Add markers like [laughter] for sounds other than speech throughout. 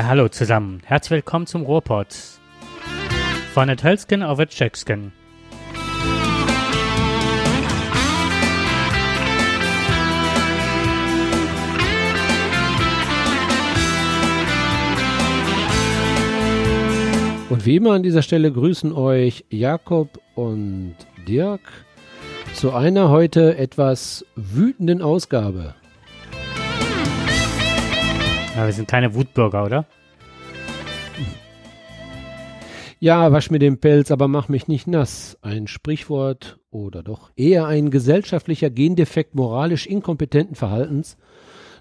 Ja, hallo zusammen. Herzlich willkommen zum Ruhrpott. Von der Tölsken auf der Tschechsken. Und wie immer an dieser Stelle grüßen euch Jakob und Dirk zu einer heute etwas wütenden Ausgabe. Ja, wir sind keine Wutbürger, oder? Ja, wasch mir den Pelz, aber mach mich nicht nass. Ein Sprichwort oder doch eher ein gesellschaftlicher Gendefekt moralisch inkompetenten Verhaltens.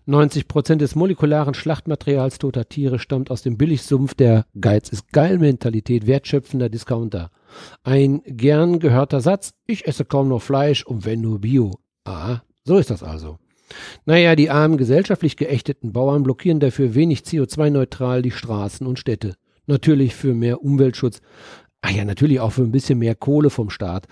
90 Prozent des molekularen Schlachtmaterials toter Tiere stammt aus dem Billigsumpf der Geiz ist geil Mentalität wertschöpfender Discounter. Ein gern gehörter Satz, ich esse kaum noch Fleisch und wenn nur Bio. Ah, so ist das also. Naja, die armen gesellschaftlich geächteten Bauern blockieren dafür wenig CO2-neutral die Straßen und Städte. Natürlich für mehr Umweltschutz. Ah ja, natürlich auch für ein bisschen mehr Kohle vom Staat.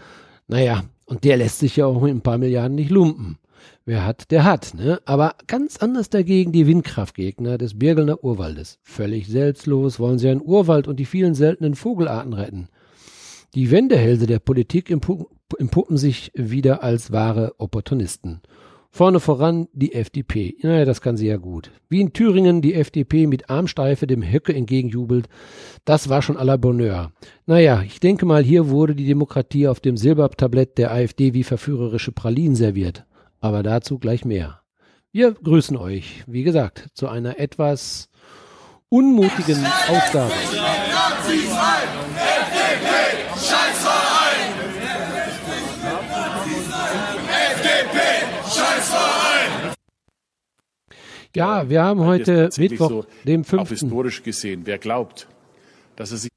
Naja, und der lässt sich ja auch mit ein paar Milliarden nicht lumpen. Wer hat, der hat, ne? Aber ganz anders dagegen die Windkraftgegner des Birgelner Urwaldes. Völlig selbstlos wollen sie einen Urwald und die vielen seltenen Vogelarten retten. Die Wendehälse der Politik empuppen sich wieder als wahre Opportunisten. Vorne voran die FDP. Naja, das kann sie ja gut. Wie in Thüringen die FDP mit Armsteife dem Höcke entgegenjubelt, das war schon à la Bonheur. Naja, ich denke mal, hier wurde die Demokratie auf dem Silbertablett der AfD wie verführerische Pralinen serviert. Aber dazu gleich mehr. Wir grüßen euch, wie gesagt, zu einer etwas unmutigen Ausgabe. Ja, wir haben heute Mittwoch, so dem 5. Auch historisch gesehen, wer glaubt, dass er sich.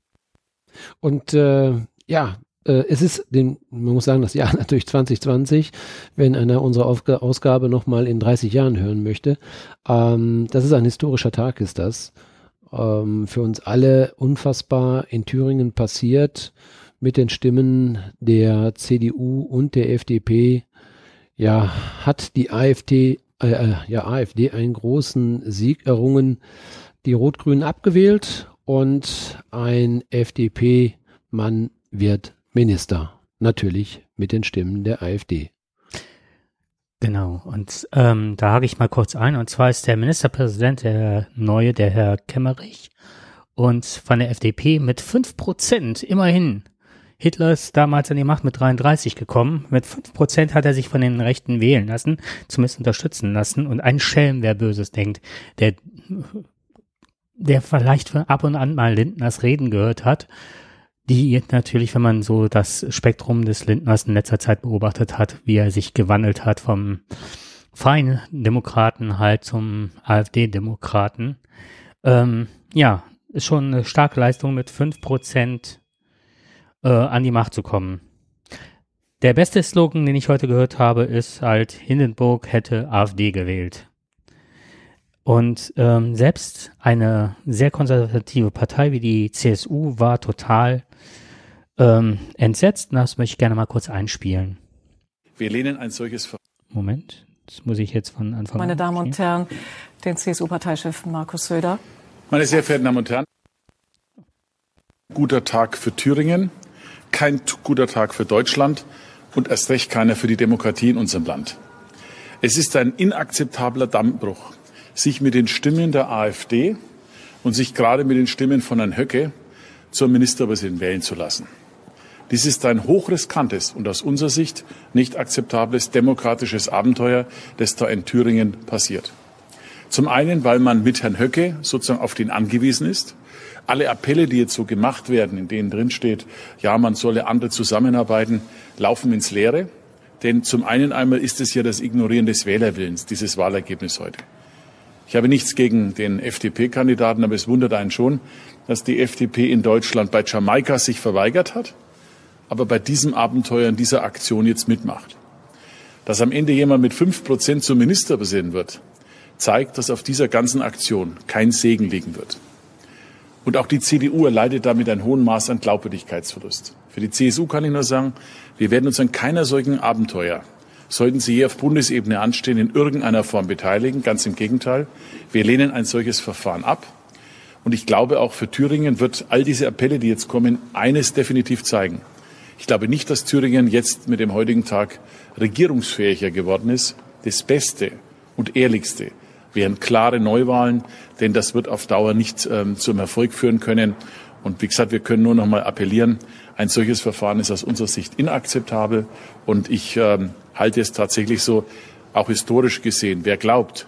Und äh, ja, äh, es ist, den, man muss sagen, das Jahr [laughs] natürlich 2020, wenn einer unsere Aufga Ausgabe nochmal in 30 Jahren hören möchte. Ähm, das ist ein historischer Tag, ist das. Ähm, für uns alle unfassbar in Thüringen passiert mit den Stimmen der CDU und der FDP. Ja, hat die AfD äh, äh, ja, AfD einen großen Sieg errungen, die Rot-Grünen abgewählt und ein FDP-Mann wird Minister. Natürlich mit den Stimmen der AfD. Genau, und ähm, da hake ich mal kurz ein, und zwar ist der Ministerpräsident der neue, der Herr Kemmerich, und von der FDP mit fünf Prozent immerhin Hitler ist damals an die Macht mit 33 gekommen. Mit 5% hat er sich von den Rechten wählen lassen, zumindest unterstützen lassen. Und ein Schelm, wer Böses denkt, der, der vielleicht ab und an mal Lindners Reden gehört hat, die natürlich, wenn man so das Spektrum des Lindners in letzter Zeit beobachtet hat, wie er sich gewandelt hat vom Freien Demokraten halt zum AfD-Demokraten, ähm, ja, ist schon eine starke Leistung mit 5% äh, an die Macht zu kommen. Der beste Slogan, den ich heute gehört habe, ist halt, Hindenburg hätte AfD gewählt. Und ähm, selbst eine sehr konservative Partei wie die CSU war total ähm, entsetzt. Das möchte ich gerne mal kurz einspielen. Wir lehnen ein solches Ver Moment, das muss ich jetzt von Anfang an. Meine Damen und Herren, den CSU-Parteichef Markus Söder. Meine sehr verehrten Damen und Herren, guter Tag für Thüringen kein guter Tag für Deutschland und erst recht keiner für die Demokratie in unserem Land. Es ist ein inakzeptabler Dammbruch, sich mit den Stimmen der AfD und sich gerade mit den Stimmen von Herrn Höcke zur Ministerpräsidentin wählen zu lassen. Dies ist ein hochriskantes und aus unserer Sicht nicht akzeptables demokratisches Abenteuer, das da in Thüringen passiert. Zum einen, weil man mit Herrn Höcke sozusagen auf den angewiesen ist alle Appelle, die jetzt so gemacht werden, in denen drin steht, ja, man solle andere zusammenarbeiten, laufen ins Leere. Denn zum einen einmal ist es ja das Ignorieren des Wählerwillens, dieses Wahlergebnis heute. Ich habe nichts gegen den FDP-Kandidaten, aber es wundert einen schon, dass die FDP in Deutschland bei Jamaika sich verweigert hat, aber bei diesem Abenteuer in dieser Aktion jetzt mitmacht. Dass am Ende jemand mit fünf Prozent zum Ministerpräsidenten wird, zeigt, dass auf dieser ganzen Aktion kein Segen liegen wird. Und auch die CDU erleidet damit ein hohen Maß an Glaubwürdigkeitsverlust. Für die CSU kann ich nur sagen, wir werden uns an keiner solchen Abenteuer, sollten sie hier auf Bundesebene anstehen, in irgendeiner Form beteiligen. Ganz im Gegenteil. Wir lehnen ein solches Verfahren ab. Und ich glaube, auch für Thüringen wird all diese Appelle, die jetzt kommen, eines definitiv zeigen. Ich glaube nicht, dass Thüringen jetzt mit dem heutigen Tag regierungsfähiger geworden ist. Das Beste und Ehrlichste wären klare Neuwahlen, denn das wird auf Dauer nicht ähm, zum Erfolg führen können. Und wie gesagt, wir können nur noch mal appellieren, ein solches Verfahren ist aus unserer Sicht inakzeptabel. Und ich ähm, halte es tatsächlich so, auch historisch gesehen, wer glaubt,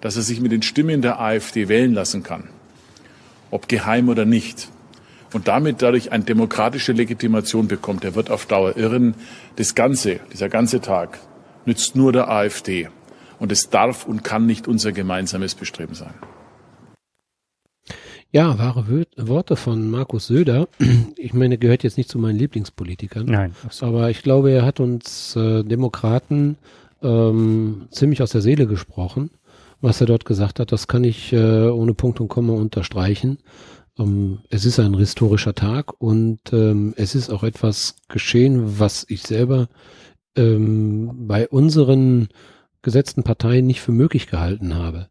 dass er sich mit den Stimmen der AfD wählen lassen kann, ob geheim oder nicht, und damit dadurch eine demokratische Legitimation bekommt, der wird auf Dauer irren. Das Ganze, dieser ganze Tag nützt nur der AfD. Und es darf und kann nicht unser gemeinsames Bestreben sein. Ja, wahre Worte von Markus Söder. [clears throat] Ich meine, gehört jetzt nicht zu meinen Lieblingspolitikern. Nein. Aber ich glaube, er hat uns äh, Demokraten ähm, ziemlich aus der Seele gesprochen. Was er dort gesagt hat, das kann ich äh, ohne Punkt und Komma unterstreichen. Ähm, es ist ein historischer Tag und ähm, es ist auch etwas geschehen, was ich selber ähm, bei unseren gesetzten Parteien nicht für möglich gehalten habe.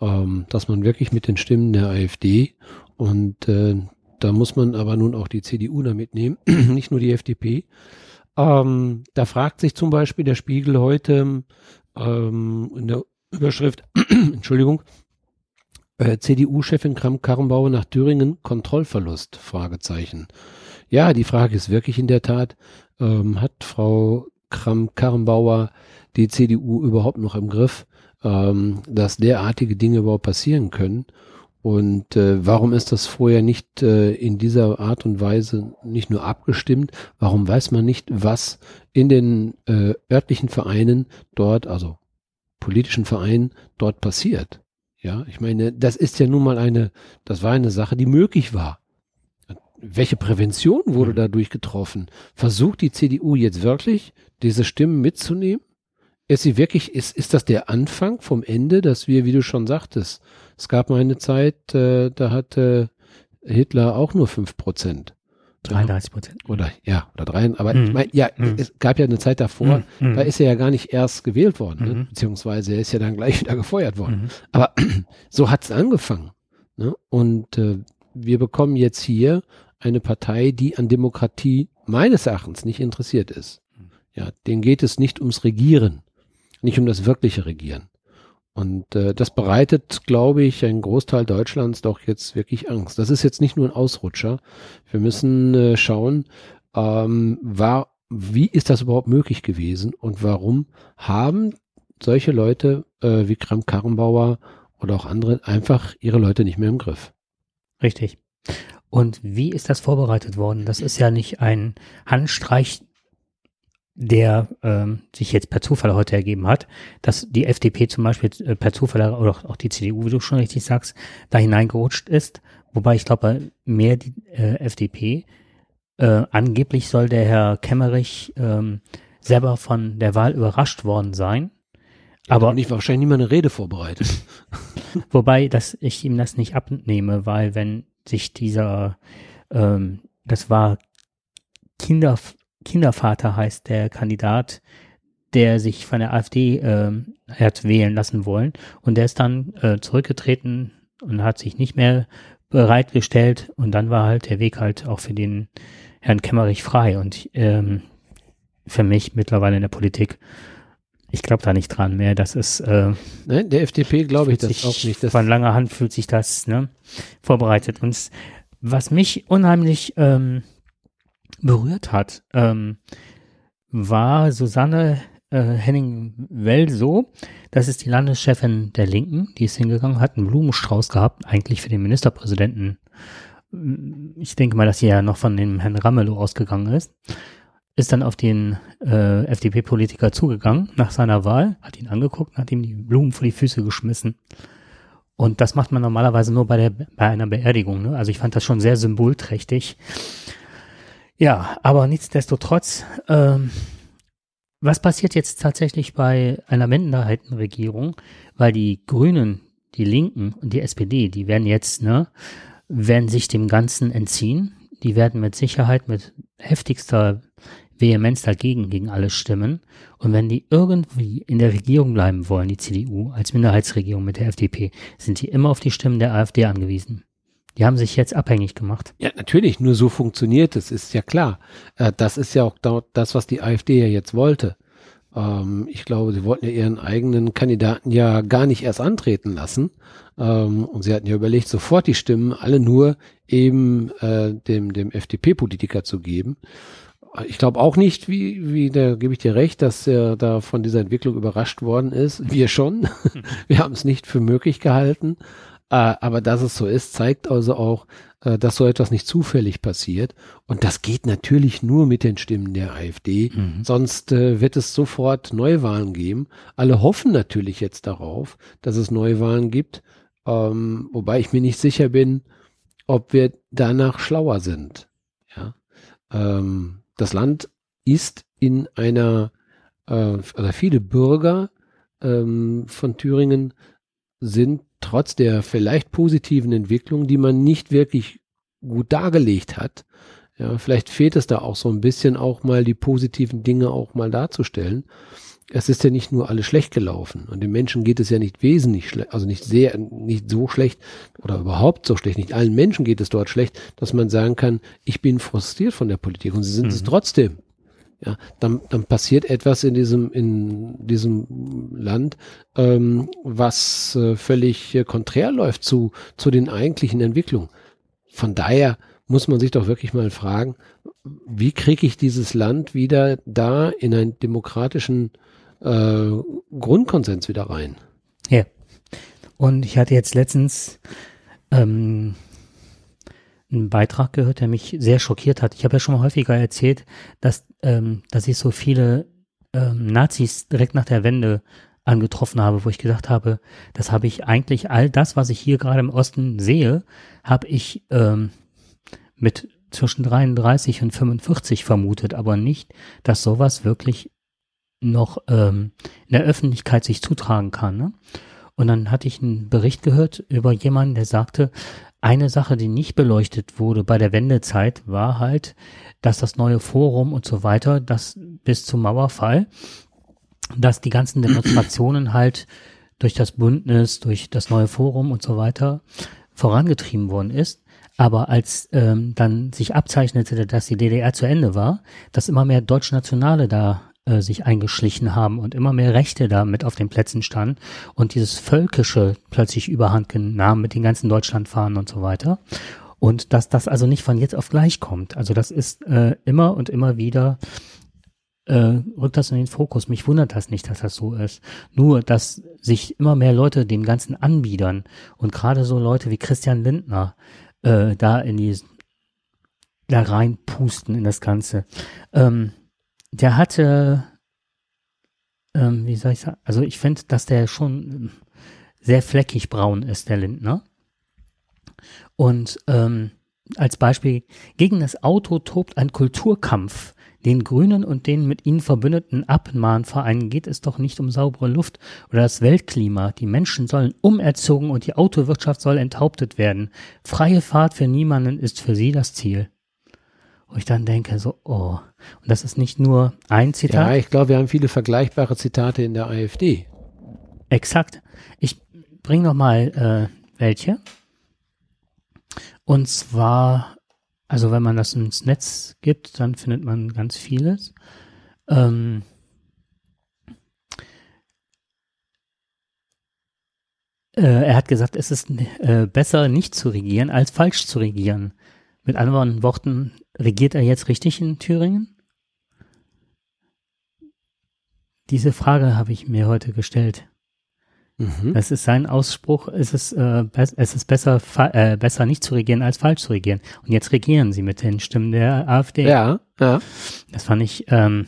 Ähm, dass man wirklich mit den Stimmen der AfD und äh, da muss man aber nun auch die CDU damit nehmen, [clears throat] nicht nur die FDP. Ähm, da fragt sich zum Beispiel der Spiegel heute ähm, in der Überschrift, [clears throat] Entschuldigung, äh, CDU-Chefin Kramp-Karrenbauer nach Thüringen Kontrollverlust? Fragezeichen. Ja, die Frage ist wirklich in der Tat, ähm, hat Frau Kramp-Karrenbauer die CDU überhaupt noch im Griff, ähm, dass derartige Dinge überhaupt passieren können? Und äh, warum ist das vorher nicht äh, in dieser Art und Weise nicht nur abgestimmt? Warum weiß man nicht, was in den äh, örtlichen Vereinen dort, also politischen Vereinen dort passiert? Ja, ich meine, das ist ja nun mal eine, das war eine Sache, die möglich war. Welche Prävention wurde mhm. dadurch getroffen? Versucht die CDU jetzt wirklich, diese Stimmen mitzunehmen? Ist sie wirklich, ist, ist das der Anfang vom Ende, dass wir, wie du schon sagtest, es gab mal eine Zeit, äh, da hatte Hitler auch nur fünf Prozent. 33 Prozent. Oder ja, oder drei. Aber mhm. ich meine, ja, mhm. es gab ja eine Zeit davor, mhm. da ist er ja gar nicht erst gewählt worden, ne? Mhm. beziehungsweise er ist ja dann gleich wieder gefeuert worden. Mhm. Aber [clears throat] so hat es angefangen. Ne? Und äh, wir bekommen jetzt hier eine Partei, die an Demokratie meines Erachtens nicht interessiert ist. Ja, denen geht es nicht ums Regieren, nicht um das wirkliche Regieren. Und äh, das bereitet, glaube ich, einen Großteil Deutschlands doch jetzt wirklich Angst. Das ist jetzt nicht nur ein Ausrutscher. Wir müssen äh, schauen, ähm, war, wie ist das überhaupt möglich gewesen und warum haben solche Leute äh, wie Kram Karrenbauer oder auch andere einfach ihre Leute nicht mehr im Griff. Richtig. Und wie ist das vorbereitet worden? Das ist ja nicht ein Handstreich der ähm, sich jetzt per Zufall heute ergeben hat, dass die FDP zum Beispiel äh, per Zufall oder auch die CDU, wie du schon richtig sagst, da hineingerutscht ist. Wobei ich glaube, mehr die äh, FDP. Äh, angeblich soll der Herr Kemmerich ähm, selber von der Wahl überrascht worden sein. Ja, aber ich wahrscheinlich niemand eine Rede vorbereitet. [laughs] wobei, dass ich ihm das nicht abnehme, weil wenn sich dieser, ähm, das war Kinder Kindervater heißt der Kandidat, der sich von der AfD äh, hat wählen lassen wollen. Und der ist dann äh, zurückgetreten und hat sich nicht mehr bereitgestellt. Und dann war halt der Weg halt auch für den Herrn Kemmerich frei. Und ähm, für mich mittlerweile in der Politik, ich glaube da nicht dran mehr. Das ist äh, Nein, der FDP glaube ich das auch nicht. Das von langer Hand fühlt sich das ne, vorbereitet. Und was mich unheimlich ähm, berührt hat, ähm, war Susanne äh, Henning-Welso. Das ist die Landeschefin der Linken. Die ist hingegangen, hat einen Blumenstrauß gehabt, eigentlich für den Ministerpräsidenten. Ich denke mal, dass sie ja noch von dem Herrn Ramelow ausgegangen ist. Ist dann auf den äh, FDP-Politiker zugegangen nach seiner Wahl, hat ihn angeguckt und hat ihm die Blumen vor die Füße geschmissen. Und das macht man normalerweise nur bei, der, bei einer Beerdigung. Ne? Also ich fand das schon sehr symbolträchtig. Ja, aber nichtsdestotrotz, ähm, was passiert jetzt tatsächlich bei einer Minderheitenregierung? Weil die Grünen, die Linken und die SPD, die werden jetzt, ne, werden sich dem Ganzen entziehen. Die werden mit Sicherheit mit heftigster Vehemenz dagegen gegen alles stimmen. Und wenn die irgendwie in der Regierung bleiben wollen, die CDU als Minderheitsregierung mit der FDP, sind die immer auf die Stimmen der AfD angewiesen. Die haben sich jetzt abhängig gemacht. Ja, natürlich, nur so funktioniert es, ist ja klar. Äh, das ist ja auch das, was die AfD ja jetzt wollte. Ähm, ich glaube, sie wollten ja ihren eigenen Kandidaten ja gar nicht erst antreten lassen. Ähm, und sie hatten ja überlegt, sofort die Stimmen alle nur eben äh, dem, dem FDP-Politiker zu geben. Ich glaube auch nicht, wie, wie da gebe ich dir recht, dass er da von dieser Entwicklung überrascht worden ist. Wir schon. [laughs] Wir haben es nicht für möglich gehalten. Äh, aber dass es so ist, zeigt also auch, äh, dass so etwas nicht zufällig passiert. Und das geht natürlich nur mit den Stimmen der AfD. Mhm. Sonst äh, wird es sofort Neuwahlen geben. Alle hoffen natürlich jetzt darauf, dass es Neuwahlen gibt. Ähm, wobei ich mir nicht sicher bin, ob wir danach schlauer sind. Ja. Ähm, das Land ist in einer, äh, also viele Bürger ähm, von Thüringen sind trotz der vielleicht positiven Entwicklung, die man nicht wirklich gut dargelegt hat, ja, vielleicht fehlt es da auch so ein bisschen auch mal die positiven Dinge auch mal darzustellen. Es ist ja nicht nur alles schlecht gelaufen und den Menschen geht es ja nicht wesentlich schlecht, also nicht sehr, nicht so schlecht oder überhaupt so schlecht. Nicht allen Menschen geht es dort schlecht, dass man sagen kann, ich bin frustriert von der Politik und sie sind mhm. es trotzdem ja, dann, dann passiert etwas in diesem, in diesem Land, ähm, was äh, völlig äh, konträr läuft zu, zu den eigentlichen Entwicklungen. Von daher muss man sich doch wirklich mal fragen, wie kriege ich dieses Land wieder da in einen demokratischen äh, Grundkonsens wieder rein? Ja. Und ich hatte jetzt letztens ähm, einen Beitrag gehört, der mich sehr schockiert hat. Ich habe ja schon mal häufiger erzählt, dass, ähm, dass ich so viele ähm, Nazis direkt nach der Wende angetroffen habe, wo ich gesagt habe, das habe ich eigentlich all das, was ich hier gerade im Osten sehe, habe ich ähm, mit zwischen 33 und 45 vermutet, aber nicht, dass sowas wirklich noch ähm, in der Öffentlichkeit sich zutragen kann. Ne? Und dann hatte ich einen Bericht gehört über jemanden, der sagte, eine Sache, die nicht beleuchtet wurde bei der Wendezeit, war halt, dass das neue Forum und so weiter, das bis zum Mauerfall, dass die ganzen Demonstrationen [clears throat] halt durch das Bündnis, durch das neue Forum und so weiter vorangetrieben worden ist. Aber als ähm, dann sich abzeichnete, dass die DDR zu Ende war, dass immer mehr Deutschnationale da äh, sich eingeschlichen haben und immer mehr Rechte da mit auf den Plätzen standen und dieses Völkische plötzlich überhand nahm mit den ganzen Deutschlandfahnen und so weiter. Und dass das also nicht von jetzt auf gleich kommt. Also das ist äh, immer und immer wieder äh, rückt das in den Fokus. Mich wundert das nicht, dass das so ist. Nur, dass sich immer mehr Leute dem Ganzen anbiedern und gerade so Leute wie Christian Lindner äh, da in die da reinpusten in das Ganze. Ähm, der hatte, ähm, wie soll ich sagen, also ich finde, dass der schon sehr fleckig braun ist, der Lindner. Und ähm, als Beispiel, gegen das Auto tobt ein Kulturkampf. Den Grünen und den mit ihnen verbündeten Abmahnvereinen geht es doch nicht um saubere Luft oder das Weltklima. Die Menschen sollen umerzogen und die Autowirtschaft soll enthauptet werden. Freie Fahrt für niemanden ist für sie das Ziel wo ich dann denke, so, oh. Und das ist nicht nur ein Zitat. Ja, ich glaube, wir haben viele vergleichbare Zitate in der AfD. Exakt. Ich bringe noch mal äh, welche. Und zwar, also wenn man das ins Netz gibt, dann findet man ganz vieles. Ähm, äh, er hat gesagt, es ist äh, besser nicht zu regieren, als falsch zu regieren. Mit anderen Worten, regiert er jetzt richtig in Thüringen? Diese Frage habe ich mir heute gestellt. Mhm. Das ist sein Ausspruch, es ist, äh, es ist besser, äh, besser nicht zu regieren als falsch zu regieren. Und jetzt regieren sie mit den Stimmen der AfD. Ja, ja. Das fand ich, ähm,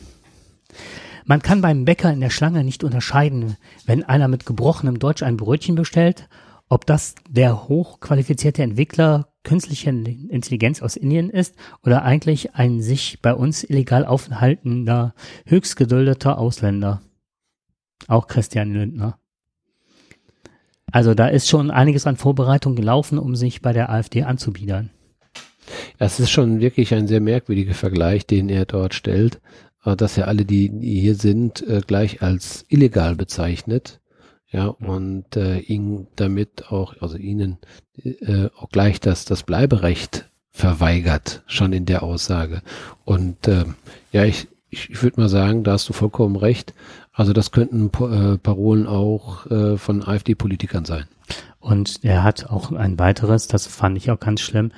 man kann beim Bäcker in der Schlange nicht unterscheiden, wenn einer mit gebrochenem Deutsch ein Brötchen bestellt, ob das der hochqualifizierte Entwickler künstliche Intelligenz aus Indien ist oder eigentlich ein sich bei uns illegal aufhaltender, höchst geduldeter Ausländer. Auch Christian Lindner. Also da ist schon einiges an Vorbereitung gelaufen, um sich bei der AfD anzubiedern. Das ist schon wirklich ein sehr merkwürdiger Vergleich, den er dort stellt, äh, dass er alle, die, hier sind, äh, gleich als illegal bezeichnet. Ja, mhm. und äh, ihn damit auch, also ihnen äh, auch gleich das, das Bleiberecht verweigert, schon in der Aussage. Und äh, ja, ich, ich, ich würde mal sagen, da hast du vollkommen recht. Also das könnten äh, Parolen auch äh, von AfD-Politikern sein. Und er hat auch ein weiteres, das fand ich auch ganz schlimm.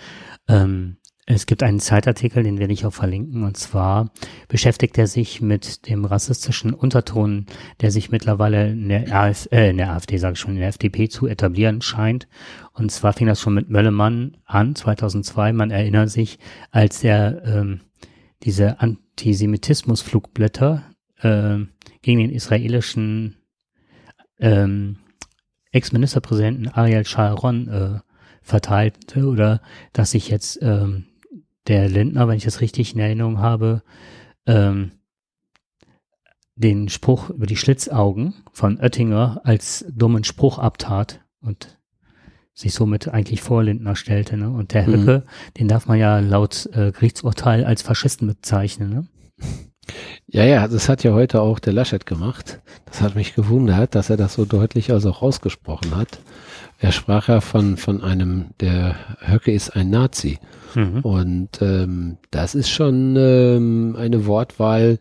Ähm, es gibt einen Zeitartikel, den werde ich auch verlinken, und zwar beschäftigt er sich mit dem rassistischen Unterton, der sich mittlerweile in der, RF, äh, in der AfD, sage ich schon, in der FDP zu etablieren scheint. Und zwar fing das schon mit Möllemann an, 2002. Man erinnert sich, als er ähm, diese Antisemitismusflugblätter äh, gegen den israelischen ähm, Ex-Ministerpräsidenten Ariel Sharon äh, verteilte oder dass sich jetzt ähm, der Lindner, wenn ich das richtig in Erinnerung habe, ähm, den Spruch über die Schlitzaugen von Oettinger als dummen Spruch abtat und sich somit eigentlich vor Lindner stellte. Ne? Und der mhm. Höcke, mhm. den darf man ja laut äh, Gerichtsurteil als Faschisten bezeichnen. Ne? Ja, ja, das hat ja heute auch der Laschet gemacht. Das hat mich gewundert, dass er das so deutlich also auch ausgesprochen hat. Er sprach ja von, von einem, der Höcke ist ein Nazi. Mhm. Und ähm, das ist schon ähm, eine Wortwahl,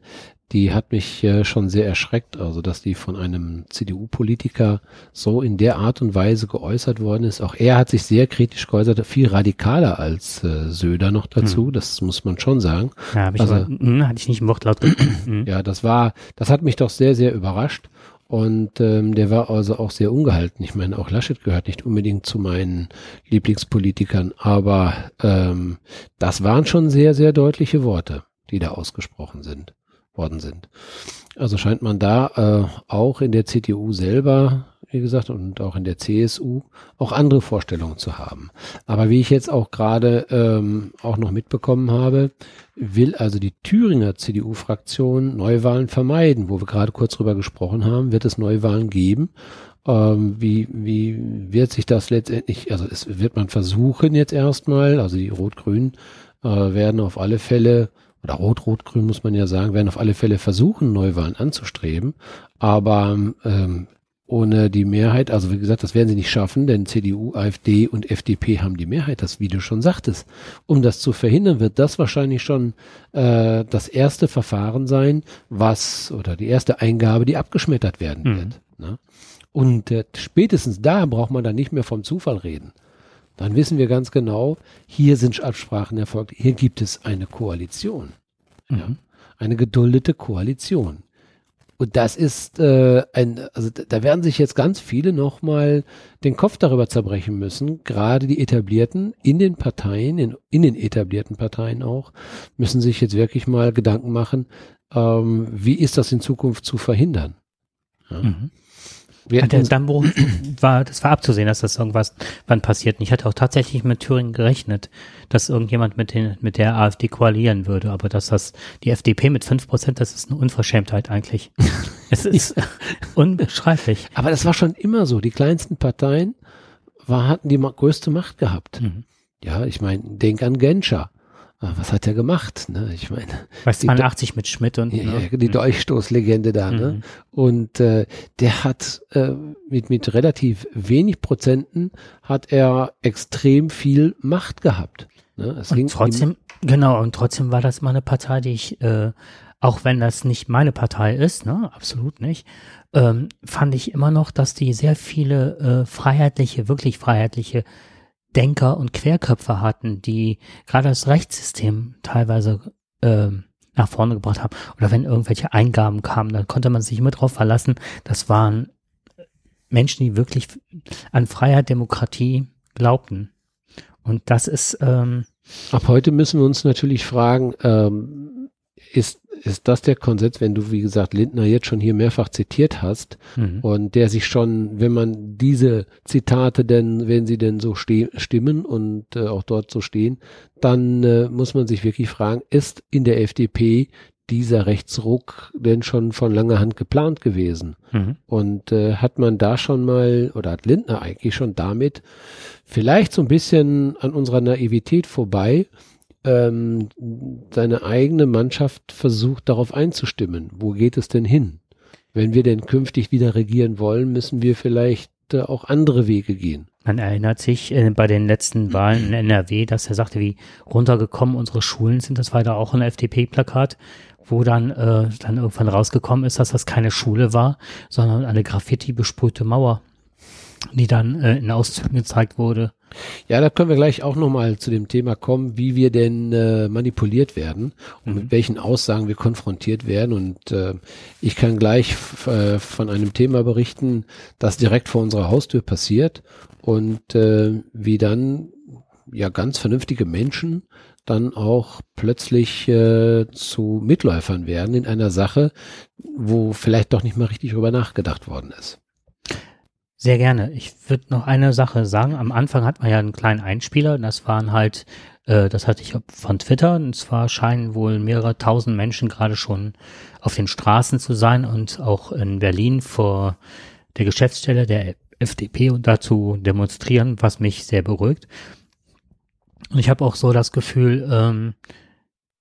die hat mich äh, schon sehr erschreckt, also dass die von einem CDU-Politiker so in der Art und Weise geäußert worden ist. Auch er hat sich sehr kritisch geäußert, viel radikaler als äh, Söder noch dazu, hm. das muss man schon sagen. Ja, hab ich also, aber, mh, hatte ich nicht im Wortlaut. [clears throat] Hm. ja, das war, das hat mich doch sehr, sehr überrascht. Und ähm, der war also auch sehr ungehalten. Ich meine, auch Laschet gehört nicht unbedingt zu meinen Lieblingspolitikern, aber ähm, das waren schon sehr, sehr deutliche Worte, die da ausgesprochen sind, worden sind. Also scheint man da äh, auch in der CDU selber wie gesagt, und auch in der CSU auch andere Vorstellungen zu haben. Aber wie ich jetzt auch gerade ähm, auch noch mitbekommen habe, will also die Thüringer CDU-Fraktion Neuwahlen vermeiden, wo wir gerade kurz drüber gesprochen haben, wird es Neuwahlen geben. Ähm, wie, wie wird sich das letztendlich, also es wird man versuchen jetzt erstmal, also die Rot-Grün äh, werden auf alle Fälle oder Rot-Rot-Grün muss man ja sagen, werden auf alle Fälle versuchen, Neuwahlen anzustreben. Aber ähm, ohne die Mehrheit, also wie gesagt, das werden sie nicht schaffen, denn CDU, AfD und FDP haben die Mehrheit, das wie du schon sagtest. Um das zu verhindern, wird das wahrscheinlich schon äh, das erste Verfahren sein, was oder die erste Eingabe, die abgeschmettert werden mhm. wird. Ne? Und äh, spätestens da braucht man dann nicht mehr vom Zufall reden. Dann wissen wir ganz genau, hier sind Absprachen erfolgt, hier gibt es eine Koalition. Mhm. Ja? Eine geduldete Koalition. Und das ist äh, ein, also da werden sich jetzt ganz viele nochmal den Kopf darüber zerbrechen müssen. Gerade die etablierten in den Parteien, in, in den etablierten Parteien auch, müssen sich jetzt wirklich mal Gedanken machen, ähm, wie ist das in Zukunft zu verhindern. Ja. Mhm. Wir der Dammbruch [clears throat] war, das war abzusehen, dass das irgendwas wann passiert. Und ich hatte auch tatsächlich mit Thüringen gerechnet, dass irgendjemand mit, den, mit der AfD koalieren würde. Aber dass das die FDP mit fünf Prozent, das ist eine Unverschämtheit eigentlich. [laughs] es ist unbeschreiblich. Aber das war schon immer so. Die kleinsten Parteien war, hatten die größte Macht gehabt. Mhm. Ja, ich meine, denk an Genscher. Ah, was hat er gemacht? Ne? Ich meine, bei 82 mit Schmidt und ja, ne? die mhm. Dolchstoßlegende da. Ne? Mhm. Ne? Und äh, der hat äh, mit mit relativ wenig Prozenten hat er extrem viel Macht gehabt. Ne? Und trotzdem, genau. Und trotzdem war das mal eine Partei, die ich, äh, auch wenn das nicht meine Partei ist, ne, absolut nicht, ähm, fand ich immer noch, dass die sehr viele äh, freiheitliche, wirklich freiheitliche Denker und Querköpfe hatten, die gerade das Rechtssystem teilweise äh, nach vorne gebracht haben. Oder wenn irgendwelche Eingaben kamen, dann konnte man sich immer darauf verlassen, das waren Menschen, die wirklich an Freiheit, Demokratie glaubten. Und das ist. Ähm, Ab heute müssen wir uns natürlich fragen, ähm, ist ist das der Konsens, wenn du, wie gesagt, Lindner jetzt schon hier mehrfach zitiert hast mhm. und der sich schon, wenn man diese Zitate denn, wenn sie denn so stimmen und äh, auch dort so stehen, dann äh, muss man sich wirklich fragen, ist in der FDP dieser Rechtsruck denn schon von langer Hand geplant gewesen? Mhm. Und äh, hat man da schon mal, oder hat Lindner eigentlich schon damit vielleicht so ein bisschen an unserer Naivität vorbei, ähm, seine eigene Mannschaft versucht darauf einzustimmen. Wo geht es denn hin? wenn wir denn künftig wieder regieren wollen, müssen wir vielleicht äh, auch andere Wege gehen. Man erinnert sich äh, bei den letzten Wahlen in NRW, dass er sagte, wie runtergekommen unsere Schulen sind. Das war da auch ein FDP-Plakat, wo dann, äh, dann irgendwann rausgekommen ist, dass das keine Schule war, sondern eine Graffiti besprühte Mauer, die dann äh, in Auszügen gezeigt wurde. Ja, da können wir gleich auch nochmal zu dem Thema kommen, wie wir denn äh, manipuliert werden und mhm. mit welchen Aussagen wir konfrontiert werden. Und äh, ich kann gleich äh, von einem Thema berichten, das direkt vor unserer Haustür passiert und äh, wie dann ja ganz vernünftige Menschen dann auch plötzlich äh, zu Mitläufern werden in einer Sache, wo vielleicht doch nicht mal richtig drüber nachgedacht worden ist. Sehr gerne. Ich würde noch eine Sache sagen. Am Anfang hat man ja einen kleinen Einspieler. Das waren halt, äh, das hatte ich von Twitter. Und zwar scheinen wohl mehrere tausend Menschen gerade schon auf den Straßen zu sein und auch in Berlin vor der Geschäftsstelle der FDP und dazu demonstrieren, was mich sehr beruhigt. Und ich habe auch so das Gefühl, ähm,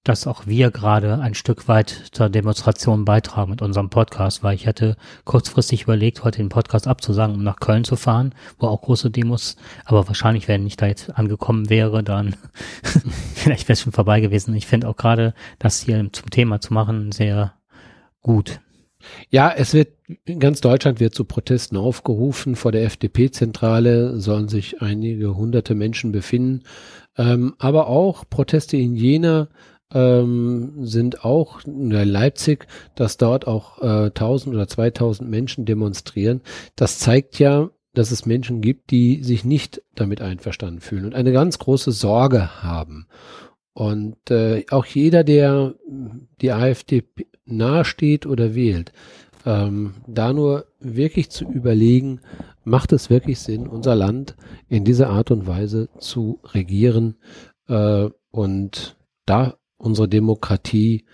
dass auch wir gerade ein Stück weit zur Demonstration beitragen mit unserem Podcast, weil ich hätte kurzfristig überlegt, heute den Podcast abzusagen, um nach Köln zu fahren, wo auch große Demos, aber wahrscheinlich, wenn ich da jetzt angekommen wäre, dann [laughs] vielleicht wäre es schon vorbei gewesen. Ich finde auch gerade das hier zum Thema zu machen sehr gut. Ja, es wird, in ganz Deutschland wird zu Protesten aufgerufen. Vor der FDP-Zentrale sollen sich einige hunderte Menschen befinden. Ähm, aber auch Proteste in Jena, ähm, sind auch in Leipzig, dass dort auch äh, 1000 oder 2000 Menschen demonstrieren. Das zeigt ja, dass es Menschen gibt, die sich nicht damit einverstanden fühlen und eine ganz große Sorge haben. Und äh, auch jeder, der die AfD nahesteht oder wählt, ähm, da nur wirklich zu überlegen, macht es wirklich Sinn, unser Land in dieser Art und Weise zu regieren? Äh, und da unsere Demokratie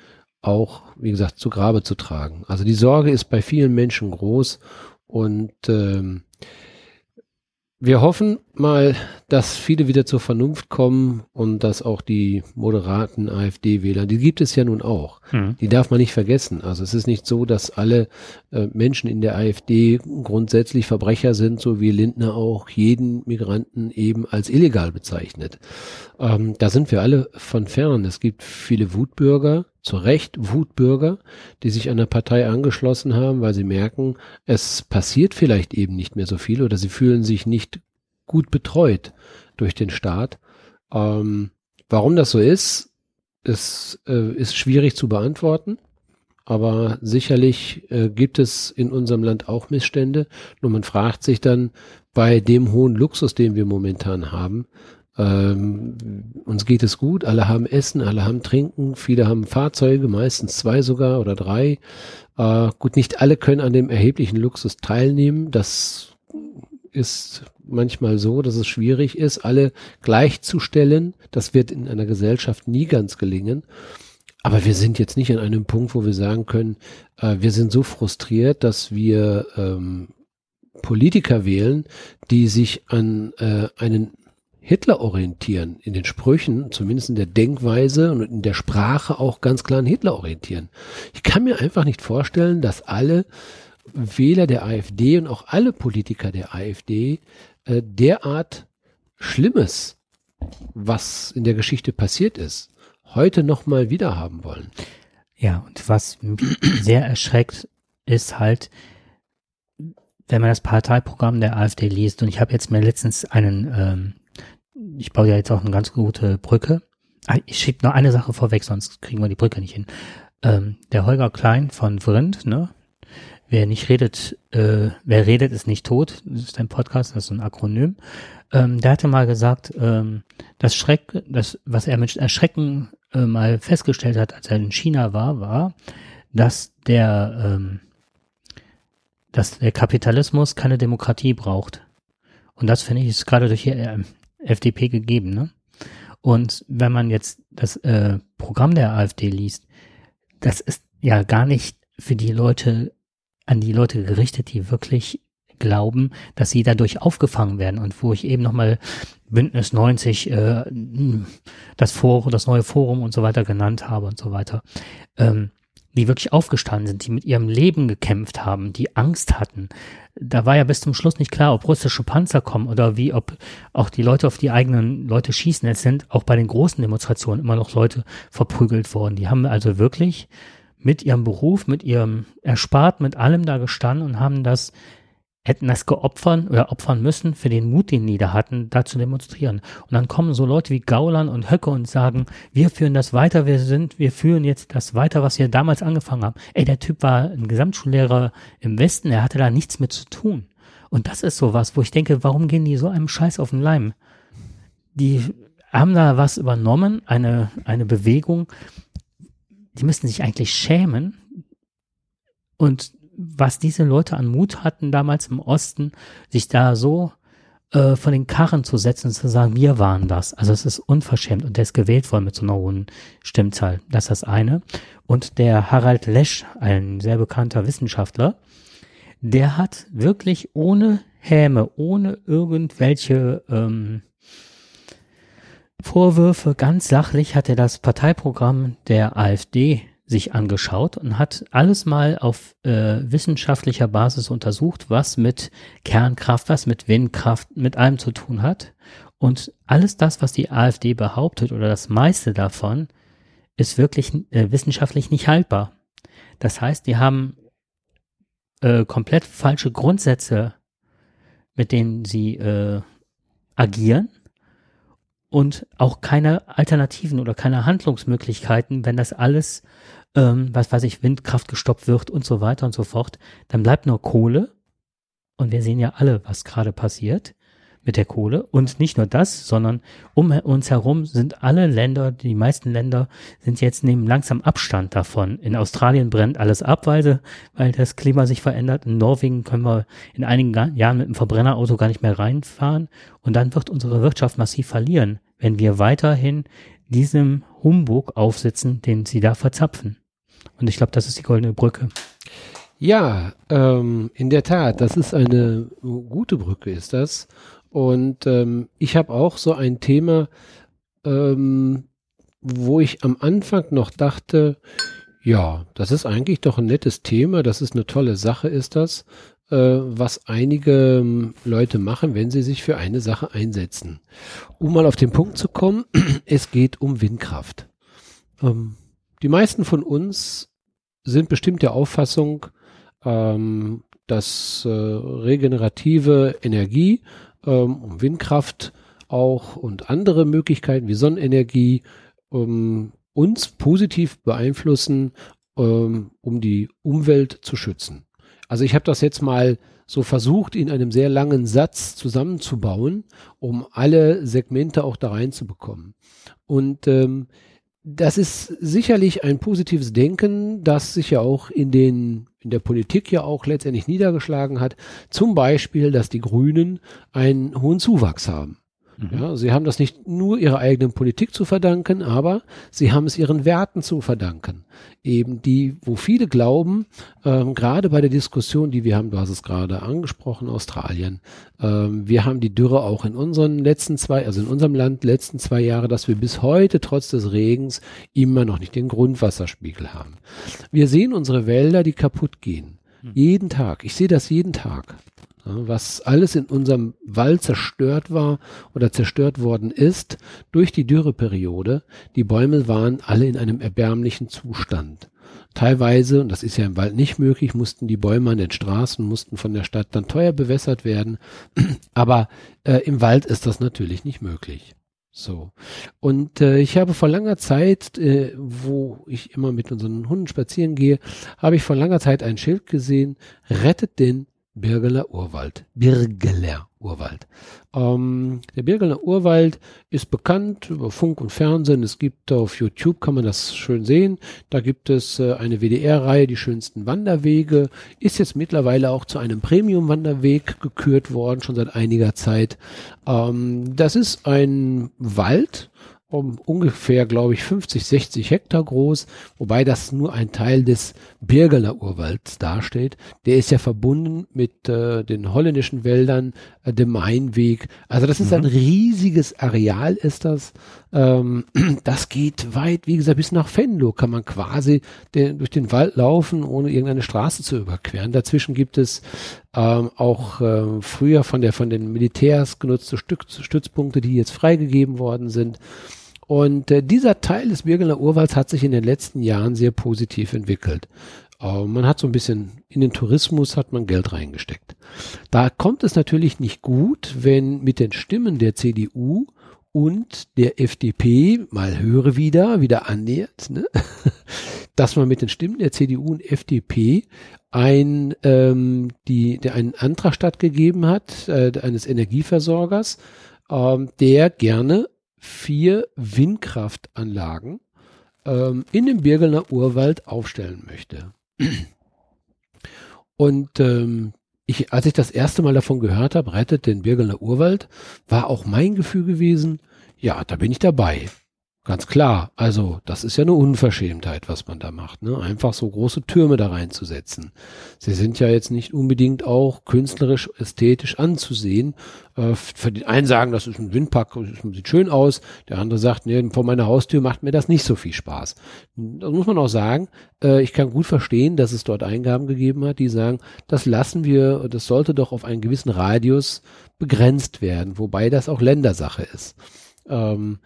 auch, wie gesagt, zu Grabe zu tragen. Also die Sorge ist bei vielen Menschen groß und ähm, wir hoffen mal, dass viele wieder zur Vernunft kommen und dass auch die moderaten AfD-Wähler, die gibt es ja nun auch, mhm. die darf man nicht vergessen. Also es ist nicht so, dass alle äh, Menschen in der AfD grundsätzlich Verbrecher sind, so wie Lindner auch jeden Migranten eben als illegal bezeichnet. Ähm, da sind wir alle von fern. Es gibt viele Wutbürger, zu Recht Wutbürger, die sich einer Partei angeschlossen haben, weil sie merken, es passiert vielleicht eben nicht mehr so viel oder sie fühlen sich nicht gut betreut durch den Staat. Ähm, warum das so ist, ist, äh, ist schwierig zu beantworten. Aber sicherlich äh, gibt es in unserem Land auch Missstände. Nur man fragt sich dann bei dem hohen Luxus, den wir momentan haben, ähm, uns geht es gut, alle haben Essen, alle haben Trinken, viele haben Fahrzeuge, meistens zwei sogar oder drei. Äh, gut, nicht alle können an dem erheblichen Luxus teilnehmen. Das ist manchmal so, dass es schwierig ist, alle gleichzustellen. Das wird in einer Gesellschaft nie ganz gelingen. Aber wir sind jetzt nicht an einem Punkt, wo wir sagen können, äh, wir sind so frustriert, dass wir ähm, Politiker wählen, die sich an äh, einen Hitler orientieren, in den Sprüchen, zumindest in der Denkweise und in der Sprache auch ganz klar an Hitler orientieren. Ich kann mir einfach nicht vorstellen, dass alle Wähler der AfD und auch alle Politiker der AfD äh, derart Schlimmes, was in der Geschichte passiert ist, heute nochmal wieder haben wollen. Ja, und was mich sehr erschreckt, ist halt, wenn man das Parteiprogramm der AfD liest, und ich habe jetzt mir letztens einen ähm, ich baue ja jetzt auch eine ganz gute Brücke. Ah, ich schiebe noch eine Sache vorweg, sonst kriegen wir die Brücke nicht hin. Ähm, der Holger Klein von Vrind, ne? Wer nicht redet, äh, wer redet, ist nicht tot. Das ist ein Podcast, das ist ein Akronym. Ähm, der hatte mal gesagt, ähm, das Schreck, das, was er mit Erschrecken äh, mal festgestellt hat, als er in China war, war, dass der, ähm, dass der Kapitalismus keine Demokratie braucht. Und das finde ich ist gerade durch äh, FDP gegeben, ne? Und wenn man jetzt das äh, Programm der AfD liest, das ist ja gar nicht für die Leute, an die Leute gerichtet, die wirklich glauben, dass sie dadurch aufgefangen werden und wo ich eben nochmal Bündnis 90, äh, das Forum, das neue Forum und so weiter genannt habe und so weiter. Ähm, die wirklich aufgestanden sind, die mit ihrem Leben gekämpft haben, die Angst hatten. Da war ja bis zum Schluss nicht klar, ob russische Panzer kommen oder wie, ob auch die Leute auf die eigenen Leute schießen. Es sind auch bei den großen Demonstrationen immer noch Leute verprügelt worden. Die haben also wirklich mit ihrem Beruf, mit ihrem Erspart, mit allem da gestanden und haben das hätten das geopfern oder opfern müssen für den Mut, den die da hatten, da zu demonstrieren. Und dann kommen so Leute wie Gauland und Höcke und sagen, wir führen das weiter, wir sind, wir führen jetzt das weiter, was wir damals angefangen haben. Ey, der Typ war ein Gesamtschullehrer im Westen, er hatte da nichts mit zu tun. Und das ist sowas, wo ich denke, warum gehen die so einem Scheiß auf den Leim? Die haben da was übernommen, eine, eine Bewegung, die müssten sich eigentlich schämen. Und was diese Leute an Mut hatten damals im Osten, sich da so äh, von den Karren zu setzen und zu sagen, wir waren das. Also es ist unverschämt und der ist gewählt worden mit so einer hohen Stimmzahl. Das ist das eine. Und der Harald Lesch, ein sehr bekannter Wissenschaftler, der hat wirklich ohne Häme, ohne irgendwelche ähm, Vorwürfe, ganz sachlich hat er das Parteiprogramm der AfD sich angeschaut und hat alles mal auf äh, wissenschaftlicher Basis untersucht, was mit Kernkraft, was mit Windkraft, mit allem zu tun hat. Und alles das, was die AfD behauptet oder das meiste davon, ist wirklich äh, wissenschaftlich nicht haltbar. Das heißt, die haben äh, komplett falsche Grundsätze, mit denen sie äh, agieren und auch keine Alternativen oder keine Handlungsmöglichkeiten, wenn das alles ähm, was weiß ich, Windkraft gestoppt wird und so weiter und so fort, dann bleibt nur Kohle. Und wir sehen ja alle, was gerade passiert mit der Kohle. Und nicht nur das, sondern um uns herum sind alle Länder, die meisten Länder sind jetzt nehmen langsam Abstand davon. In Australien brennt alles ab, weil, weil das Klima sich verändert. In Norwegen können wir in einigen Jahren mit einem Verbrennerauto gar nicht mehr reinfahren. Und dann wird unsere Wirtschaft massiv verlieren, wenn wir weiterhin diesem Humbug aufsitzen, den sie da verzapfen. Und ich glaube, das ist die goldene Brücke. Ja, ähm, in der Tat, das ist eine gute Brücke, ist das. Und ähm, ich habe auch so ein Thema, ähm, wo ich am Anfang noch dachte, ja, das ist eigentlich doch ein nettes Thema, das ist eine tolle Sache, ist das, äh, was einige ähm, Leute machen, wenn sie sich für eine Sache einsetzen. Um mal auf den Punkt zu kommen, [clears throat] es geht um Windkraft. Ähm, die meisten von uns sind bestimmt der Auffassung, ähm, dass äh, regenerative Energie, ähm, Windkraft auch und andere Möglichkeiten wie Sonnenenergie ähm, uns positiv beeinflussen, ähm, um die Umwelt zu schützen. Also ich habe das jetzt mal so versucht, in einem sehr langen Satz zusammenzubauen, um alle Segmente auch da reinzubekommen. Und ähm, das ist sicherlich ein positives Denken, das sich ja auch in den in der Politik ja auch letztendlich niedergeschlagen hat. Zum Beispiel, dass die Grünen einen hohen Zuwachs haben. Mhm. Ja, sie haben das nicht nur ihrer eigenen Politik zu verdanken, aber sie haben es ihren Werten zu verdanken. Eben die, wo viele glauben, ähm, gerade bei der Diskussion, die wir haben, du hast es gerade angesprochen, Australien, ähm, wir haben die Dürre auch in unseren letzten zwei, also in unserem Land letzten zwei Jahre, dass wir bis heute trotz des Regens immer noch nicht den Grundwasserspiegel haben. Wir sehen unsere Wälder, die kaputt gehen. Mhm. Jeden Tag. Ich sehe das jeden Tag was alles in unserem Wald zerstört war oder zerstört worden ist durch die Dürreperiode. Die Bäume waren alle in einem erbärmlichen Zustand. Teilweise, und das ist ja im Wald nicht möglich, mussten die Bäume an den Straßen, mussten von der Stadt dann teuer bewässert werden. [clears throat] Aber äh, im Wald ist das natürlich nicht möglich. So. Und äh, ich habe vor langer Zeit, äh, wo ich immer mit unseren Hunden spazieren gehe, habe ich vor langer Zeit ein Schild gesehen, rettet den Birgeler Urwald. Birgeler Urwald. Ähm, der Birgeler Urwald ist bekannt über Funk und Fernsehen. Es gibt auf YouTube, kann man das schön sehen. Da gibt es äh, eine WDR-Reihe, die schönsten Wanderwege. Ist jetzt mittlerweile auch zu einem Premium-Wanderweg gekürt worden, schon seit einiger Zeit. Ähm, das ist ein Wald, um ungefähr, glaube ich, 50, 60 Hektar groß, wobei das nur ein Teil des Birgeler Urwalds darstellt. Der ist ja verbunden mit äh, den holländischen Wäldern, äh, dem Mainweg. Also das ist mhm. ein riesiges Areal, ist das. Ähm, [clears throat] das geht weit, wie gesagt, bis nach Venlo kann man quasi den, durch den Wald laufen, ohne irgendeine Straße zu überqueren. Dazwischen gibt es ähm, auch äh, früher von der von den Militärs genutzte Stück, Stützpunkte, die jetzt freigegeben worden sind. Und äh, dieser Teil des Birgener Urwalds hat sich in den letzten Jahren sehr positiv entwickelt. Äh, man hat so ein bisschen in den Tourismus hat man Geld reingesteckt. Da kommt es natürlich nicht gut, wenn mit den Stimmen der CDU und der FDP, mal höre wieder, wieder annähert, ne? [laughs] dass man mit den Stimmen der CDU und FDP ein, ähm, die, der einen Antrag stattgegeben hat, äh, eines Energieversorgers, ähm, der gerne vier Windkraftanlagen ähm, in dem Birgelner Urwald aufstellen möchte. Und ähm, ich, als ich das erste Mal davon gehört habe, rettet den Birgelner Urwald, war auch mein Gefühl gewesen, ja, da bin ich dabei. Ganz klar. Also, das ist ja eine Unverschämtheit, was man da macht, ne? Einfach so große Türme da reinzusetzen. Sie sind ja jetzt nicht unbedingt auch künstlerisch, ästhetisch anzusehen. Äh, für den einen sagen, das ist ein Windpark, das sieht schön aus. Der andere sagt, nee, vor meiner Haustür macht mir das nicht so viel Spaß. Das muss man auch sagen. Äh, ich kann gut verstehen, dass es dort Eingaben gegeben hat, die sagen, das lassen wir, das sollte doch auf einen gewissen Radius begrenzt werden, wobei das auch Ländersache ist. Ähm,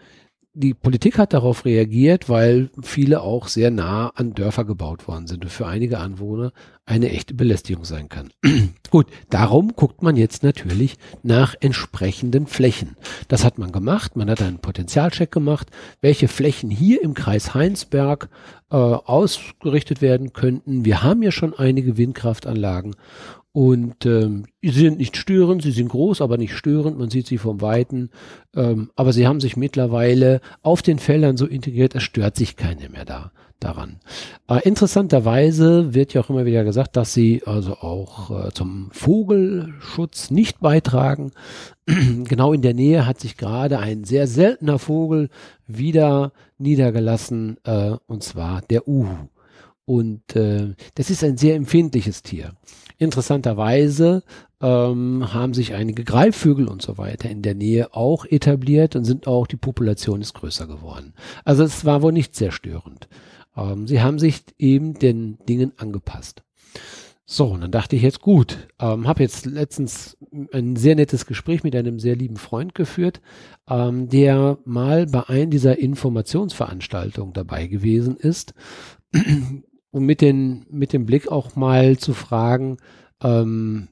die Politik hat darauf reagiert, weil viele auch sehr nah an Dörfer gebaut worden sind und für einige Anwohner eine echte Belästigung sein kann. [clears throat] Gut, darum guckt man jetzt natürlich nach entsprechenden Flächen. Das hat man gemacht, man hat einen Potenzialcheck gemacht, welche Flächen hier im Kreis Heinsberg äh, ausgerichtet werden könnten. Wir haben ja schon einige Windkraftanlagen und ähm, sie sind nicht störend, sie sind groß, aber nicht störend, man sieht sie vom Weiten. Ähm, aber sie haben sich mittlerweile auf den Feldern so integriert, es stört sich keiner mehr da daran. Äh, interessanterweise wird ja auch immer wieder gesagt, dass sie also auch äh, zum Vogelschutz nicht beitragen. [clears throat] genau in der Nähe hat sich gerade ein sehr seltener Vogel wieder niedergelassen, äh, und zwar der Uhu. Und äh, das ist ein sehr empfindliches Tier. Interessanterweise ähm, haben sich einige Greifvögel und so weiter in der Nähe auch etabliert und sind auch, die Population ist größer geworden. Also es war wohl nicht sehr störend. Ähm, sie haben sich eben den Dingen angepasst. So, und dann dachte ich jetzt gut, ähm, habe jetzt letztens ein sehr nettes Gespräch mit einem sehr lieben Freund geführt, ähm, der mal bei einer dieser Informationsveranstaltungen dabei gewesen ist [clears throat] um mit, den, mit dem Blick auch mal zu fragen, ähm,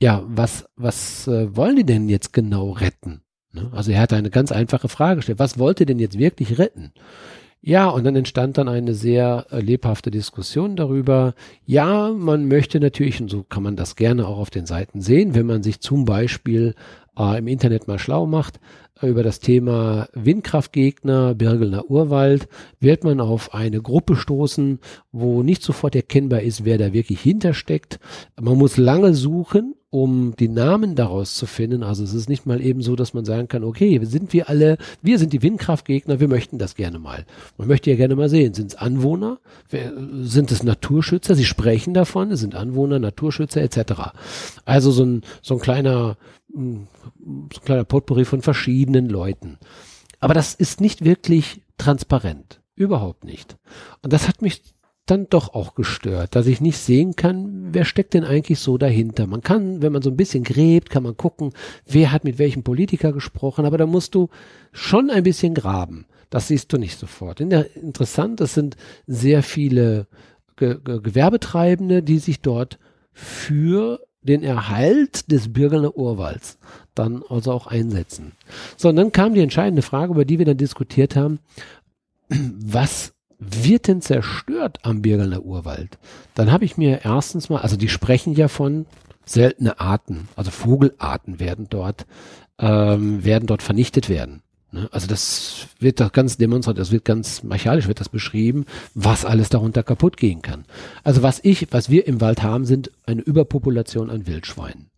ja, was, was äh, wollen die denn jetzt genau retten? Ne? Also er hat eine ganz einfache Frage gestellt. Was wollt ihr denn jetzt wirklich retten? Ja, und dann entstand dann eine sehr äh, lebhafte Diskussion darüber. Ja, man möchte natürlich, und so kann man das gerne auch auf den Seiten sehen, wenn man sich zum Beispiel äh, im Internet mal schlau macht, über das Thema Windkraftgegner, Birgelner Urwald, wird man auf eine Gruppe stoßen, wo nicht sofort erkennbar ist, wer da wirklich hintersteckt. Man muss lange suchen, um die Namen daraus zu finden. Also es ist nicht mal eben so, dass man sagen kann, okay, sind wir alle, wir sind die Windkraftgegner, wir möchten das gerne mal. Man möchte ja gerne mal sehen, sind es Anwohner, sind es Naturschützer, sie sprechen davon, es sind Anwohner, Naturschützer etc. Also so ein, so ein kleiner so ein kleiner Potpourri von verschiedenen Leuten. Aber das ist nicht wirklich transparent. Überhaupt nicht. Und das hat mich dann doch auch gestört, dass ich nicht sehen kann, wer steckt denn eigentlich so dahinter. Man kann, wenn man so ein bisschen gräbt, kann man gucken, wer hat mit welchem Politiker gesprochen, aber da musst du schon ein bisschen graben. Das siehst du nicht sofort. Interessant, es sind sehr viele Ge Ge Gewerbetreibende, die sich dort für den Erhalt des Birgener Urwalds dann also auch einsetzen. So, und dann kam die entscheidende Frage, über die wir dann diskutiert haben. [clears throat] Was wird denn zerstört am Birgener Urwald? Dann habe ich mir erstens mal, also die sprechen ja von seltene Arten, also Vogelarten werden dort, ähm, werden dort vernichtet werden. Ne? Also das wird doch ganz demonstriert, das wird ganz mechanisch wird das beschrieben, was alles darunter kaputt gehen kann. Also was ich, was wir im Wald haben, sind eine Überpopulation an Wildschweinen.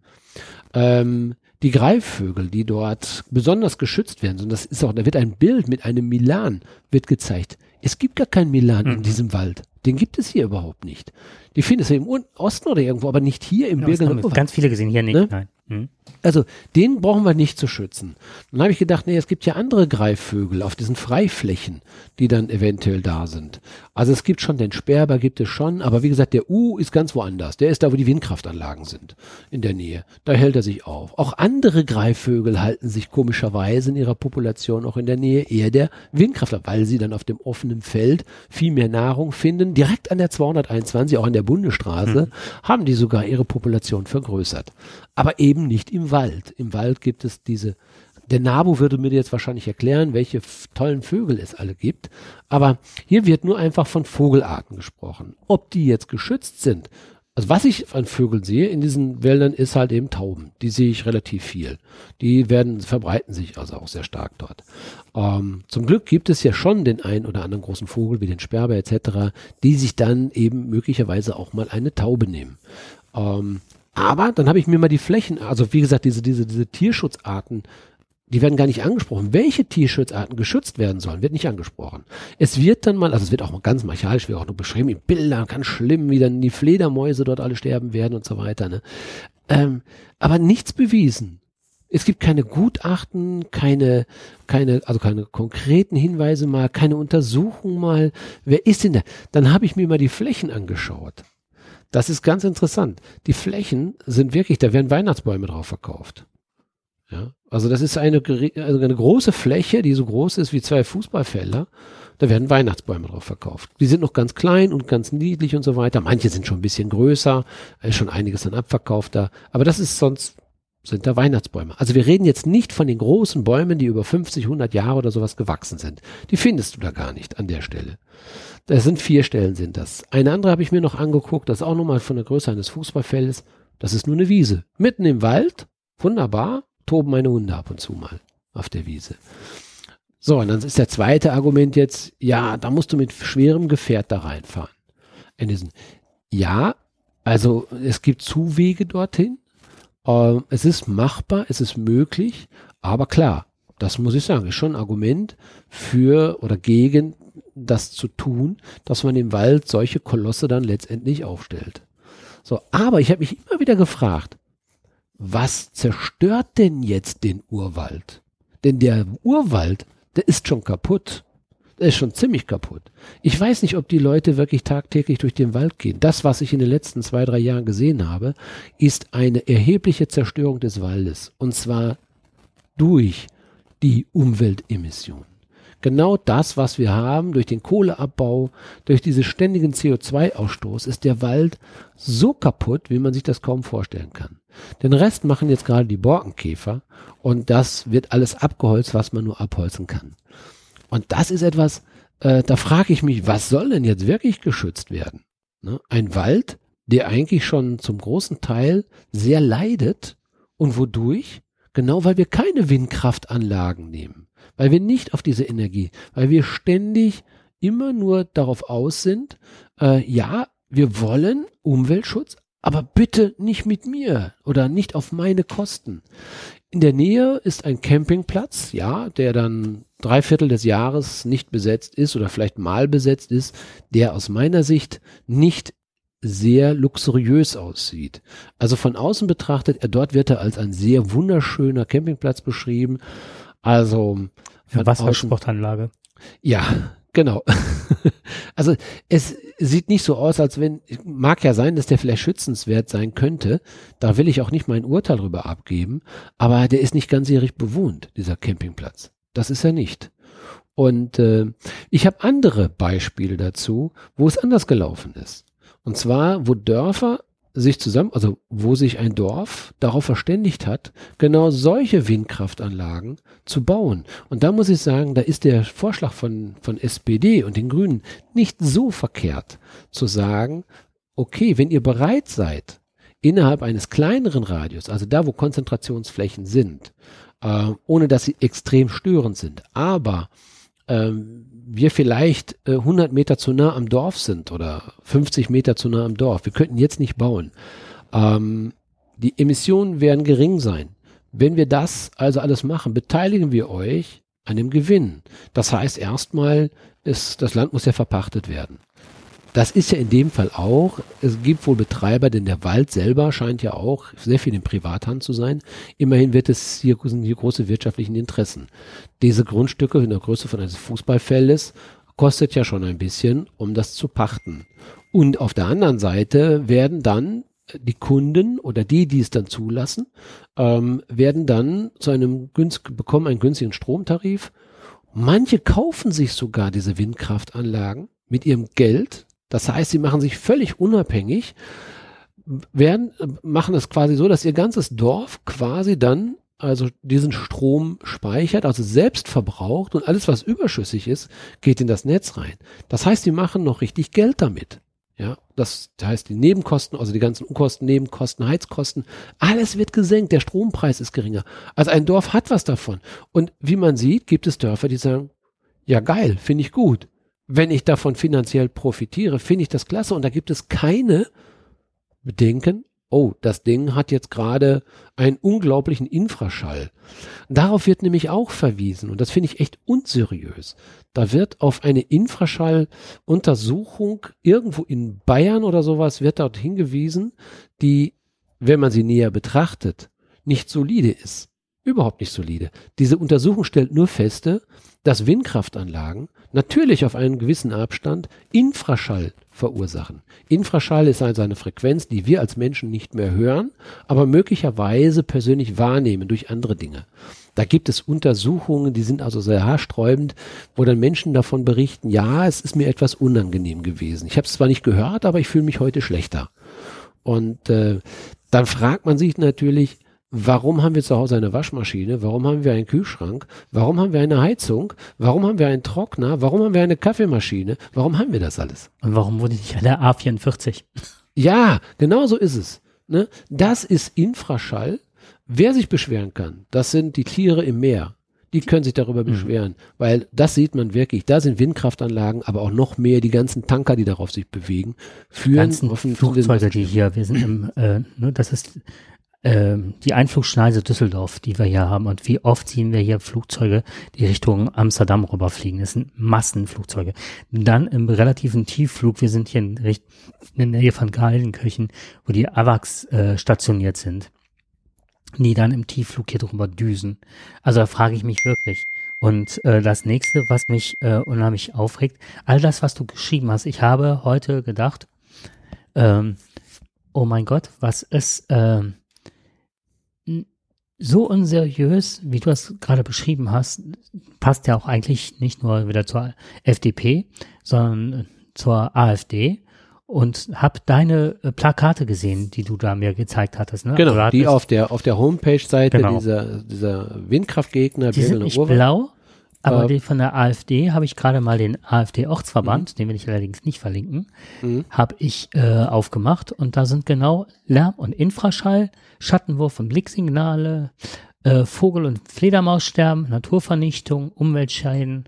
Ähm, die Greifvögel, die dort besonders geschützt werden, und das ist auch, da wird ein Bild mit einem Milan wird gezeigt. Es gibt gar keinen Milan mhm. in diesem Wald. Den gibt es hier überhaupt nicht. Die findest du im Osten oder irgendwo, aber nicht hier im ja, Birgener Ganz viele gesehen, hier nicht, ne? nein. Mhm. Also den brauchen wir nicht zu schützen. Dann habe ich gedacht, nee, es gibt ja andere Greifvögel auf diesen Freiflächen, die dann eventuell da sind. Also es gibt schon den Sperber, gibt es schon, aber wie gesagt, der U ist ganz woanders. Der ist da, wo die Windkraftanlagen sind, in der Nähe. Da hält er sich auf. Auch andere Greifvögel halten sich komischerweise in ihrer Population auch in der Nähe eher der Windkraftler, weil sie dann auf dem offenen Feld viel mehr Nahrung finden. Direkt an der 221, auch an der Bundesstraße, hm. haben die sogar ihre Population vergrößert. Aber eben nicht im Wald. Im Wald gibt es diese der Nabu würde mir jetzt wahrscheinlich erklären, welche tollen Vögel es alle gibt. Aber hier wird nur einfach von Vogelarten gesprochen. Ob die jetzt geschützt sind, also was ich an Vögeln sehe in diesen Wäldern ist halt eben Tauben. Die sehe ich relativ viel. Die werden, verbreiten sich also auch sehr stark dort. Ähm, zum Glück gibt es ja schon den einen oder anderen großen Vogel wie den Sperber etc., die sich dann eben möglicherweise auch mal eine Taube nehmen. Ähm, aber dann habe ich mir mal die Flächen, also wie gesagt, diese, diese, diese Tierschutzarten die werden gar nicht angesprochen. Welche Tierschutzarten geschützt werden sollen, wird nicht angesprochen. Es wird dann mal, also es wird auch mal ganz martialisch, wird auch nur beschrieben in Bildern, ganz schlimm, wie dann die Fledermäuse dort alle sterben werden und so weiter. Ne? Ähm, aber nichts bewiesen. Es gibt keine Gutachten, keine, keine, also keine konkreten Hinweise mal, keine Untersuchung mal. Wer ist denn da? Dann habe ich mir mal die Flächen angeschaut. Das ist ganz interessant. Die Flächen sind wirklich, da werden Weihnachtsbäume drauf verkauft. Ja, also das ist eine, also eine große Fläche, die so groß ist wie zwei Fußballfelder. Da werden Weihnachtsbäume drauf verkauft. Die sind noch ganz klein und ganz niedlich und so weiter. Manche sind schon ein bisschen größer, ist schon einiges an abverkauft da. Aber das ist sonst, sind da Weihnachtsbäume. Also wir reden jetzt nicht von den großen Bäumen, die über 50, 100 Jahre oder sowas gewachsen sind. Die findest du da gar nicht an der Stelle. Das sind vier Stellen sind das. Eine andere habe ich mir noch angeguckt, das ist auch nochmal von der Größe eines Fußballfeldes. Das ist nur eine Wiese. Mitten im Wald. Wunderbar toben meine Hunde ab und zu mal auf der Wiese. So, und dann ist der zweite Argument jetzt, ja, da musst du mit schwerem Gefährt da reinfahren. Ja, also es gibt Zuwege dorthin. Äh, es ist machbar, es ist möglich, aber klar, das muss ich sagen, ist schon ein Argument für oder gegen das zu tun, dass man im Wald solche Kolosse dann letztendlich aufstellt. So, aber ich habe mich immer wieder gefragt, was zerstört denn jetzt den Urwald? Denn der Urwald, der ist schon kaputt. Der ist schon ziemlich kaputt. Ich weiß nicht, ob die Leute wirklich tagtäglich durch den Wald gehen. Das, was ich in den letzten zwei, drei Jahren gesehen habe, ist eine erhebliche Zerstörung des Waldes. Und zwar durch die Umweltemission. Genau das, was wir haben durch den Kohleabbau, durch diesen ständigen CO2-Ausstoß, ist der Wald so kaputt, wie man sich das kaum vorstellen kann. Den Rest machen jetzt gerade die Borkenkäfer und das wird alles abgeholzt, was man nur abholzen kann. Und das ist etwas, äh, da frage ich mich, was soll denn jetzt wirklich geschützt werden? Ne? Ein Wald, der eigentlich schon zum großen Teil sehr leidet und wodurch? Genau weil wir keine Windkraftanlagen nehmen, weil wir nicht auf diese Energie, weil wir ständig immer nur darauf aus sind, äh, ja, wir wollen Umweltschutz, aber bitte nicht mit mir oder nicht auf meine Kosten. In der Nähe ist ein Campingplatz, ja, der dann drei Viertel des Jahres nicht besetzt ist oder vielleicht mal besetzt ist, der aus meiner Sicht nicht sehr luxuriös aussieht. Also von außen betrachtet, er dort wird er als ein sehr wunderschöner Campingplatz beschrieben. Also für Wassersportanlage. Ja, genau. [laughs] also es sieht nicht so aus, als wenn, mag ja sein, dass der vielleicht schützenswert sein könnte. Da will ich auch nicht mein Urteil drüber abgeben. Aber der ist nicht ganzjährig bewohnt, dieser Campingplatz. Das ist er nicht. Und äh, ich habe andere Beispiele dazu, wo es anders gelaufen ist. Und zwar, wo Dörfer sich zusammen, also wo sich ein Dorf darauf verständigt hat, genau solche Windkraftanlagen zu bauen. Und da muss ich sagen, da ist der Vorschlag von, von SPD und den Grünen nicht so verkehrt zu sagen, okay, wenn ihr bereit seid, innerhalb eines kleineren Radius, also da, wo Konzentrationsflächen sind, äh, ohne dass sie extrem störend sind, aber ähm, wir vielleicht äh, 100 Meter zu nah am Dorf sind oder 50 Meter zu nah am Dorf, wir könnten jetzt nicht bauen. Ähm, die Emissionen werden gering sein. Wenn wir das also alles machen, beteiligen wir euch an dem Gewinn. Das heißt erstmal, ist, das Land muss ja verpachtet werden. Das ist ja in dem Fall auch, es gibt wohl Betreiber, denn der Wald selber scheint ja auch sehr viel in Privathand zu sein. Immerhin wird es hier, sind hier große wirtschaftlichen Interessen. Diese Grundstücke in der Größe von eines Fußballfeldes kostet ja schon ein bisschen, um das zu pachten. Und auf der anderen Seite werden dann die Kunden oder die, die es dann zulassen, ähm, werden dann zu einem günstigen, bekommen einen günstigen Stromtarif. Manche kaufen sich sogar diese Windkraftanlagen mit ihrem Geld. Das heißt, sie machen sich völlig unabhängig, werden, machen es quasi so, dass ihr ganzes Dorf quasi dann also diesen Strom speichert, also selbst verbraucht und alles, was überschüssig ist, geht in das Netz rein. Das heißt, die machen noch richtig Geld damit. Ja, das heißt, die Nebenkosten, also die ganzen Unkosten, Nebenkosten, Heizkosten, alles wird gesenkt, der Strompreis ist geringer. Also ein Dorf hat was davon. Und wie man sieht, gibt es Dörfer, die sagen, ja geil, finde ich gut. Wenn ich davon finanziell profitiere, finde ich das klasse. Und da gibt es keine Bedenken, oh, das Ding hat jetzt gerade einen unglaublichen Infraschall. Darauf wird nämlich auch verwiesen und das finde ich echt unseriös. Da wird auf eine Infraschalluntersuchung irgendwo in Bayern oder sowas wird dort hingewiesen, die, wenn man sie näher betrachtet, nicht solide ist. Überhaupt nicht solide. Diese Untersuchung stellt nur feste, dass Windkraftanlagen natürlich auf einen gewissen Abstand Infraschall verursachen. Infraschall ist also eine Frequenz, die wir als Menschen nicht mehr hören, aber möglicherweise persönlich wahrnehmen durch andere Dinge. Da gibt es Untersuchungen, die sind also sehr haarsträubend, wo dann Menschen davon berichten, ja, es ist mir etwas unangenehm gewesen. Ich habe es zwar nicht gehört, aber ich fühle mich heute schlechter. Und äh, dann fragt man sich natürlich, Warum haben wir zu Hause eine Waschmaschine? Warum haben wir einen Kühlschrank? Warum haben wir eine Heizung? Warum haben wir einen Trockner? Warum haben wir eine Kaffeemaschine? Warum haben wir das alles? Und warum wurde nicht eine A44? Ja, genau so ist es. Ne? Das ist Infraschall. Wer sich beschweren kann, das sind die Tiere im Meer. Die können sich darüber mhm. beschweren, weil das sieht man wirklich. Da sind Windkraftanlagen, aber auch noch mehr die ganzen Tanker, die darauf sich bewegen, führen. Die ganzen Flugzeuge, die hier, wir sind im, äh, ne, das ist ähm, die Einflugschneise Düsseldorf, die wir hier haben und wie oft sehen wir hier Flugzeuge, die Richtung Amsterdam rüberfliegen. Das sind Massenflugzeuge. Dann im relativen Tiefflug, wir sind hier in, in der Nähe von Geilenkirchen, wo die AWACS äh, stationiert sind, die dann im Tiefflug hier drüber düsen. Also da frage ich mich wirklich. Und äh, das nächste, was mich äh, unheimlich aufregt, all das, was du geschrieben hast, ich habe heute gedacht, ähm, oh mein Gott, was ist, ähm, so unseriös, wie du es gerade beschrieben hast, passt ja auch eigentlich nicht nur wieder zur FDP, sondern zur AfD und habe deine äh, Plakate gesehen, die du da mir gezeigt hattest. Ne? Genau, hattest, die auf der auf der Homepage-Seite genau. dieser dieser Windkraftgegner. Die sind nicht blau, aber äh, die von der AfD habe ich gerade mal den AfD-Ortsverband, mhm. den will ich allerdings nicht verlinken, mhm. habe ich äh, aufgemacht und da sind genau Lärm und Infraschall, Schattenwurf und Blicksignale, äh, Vogel- und Fledermaussterben, Naturvernichtung, Umweltscheiden,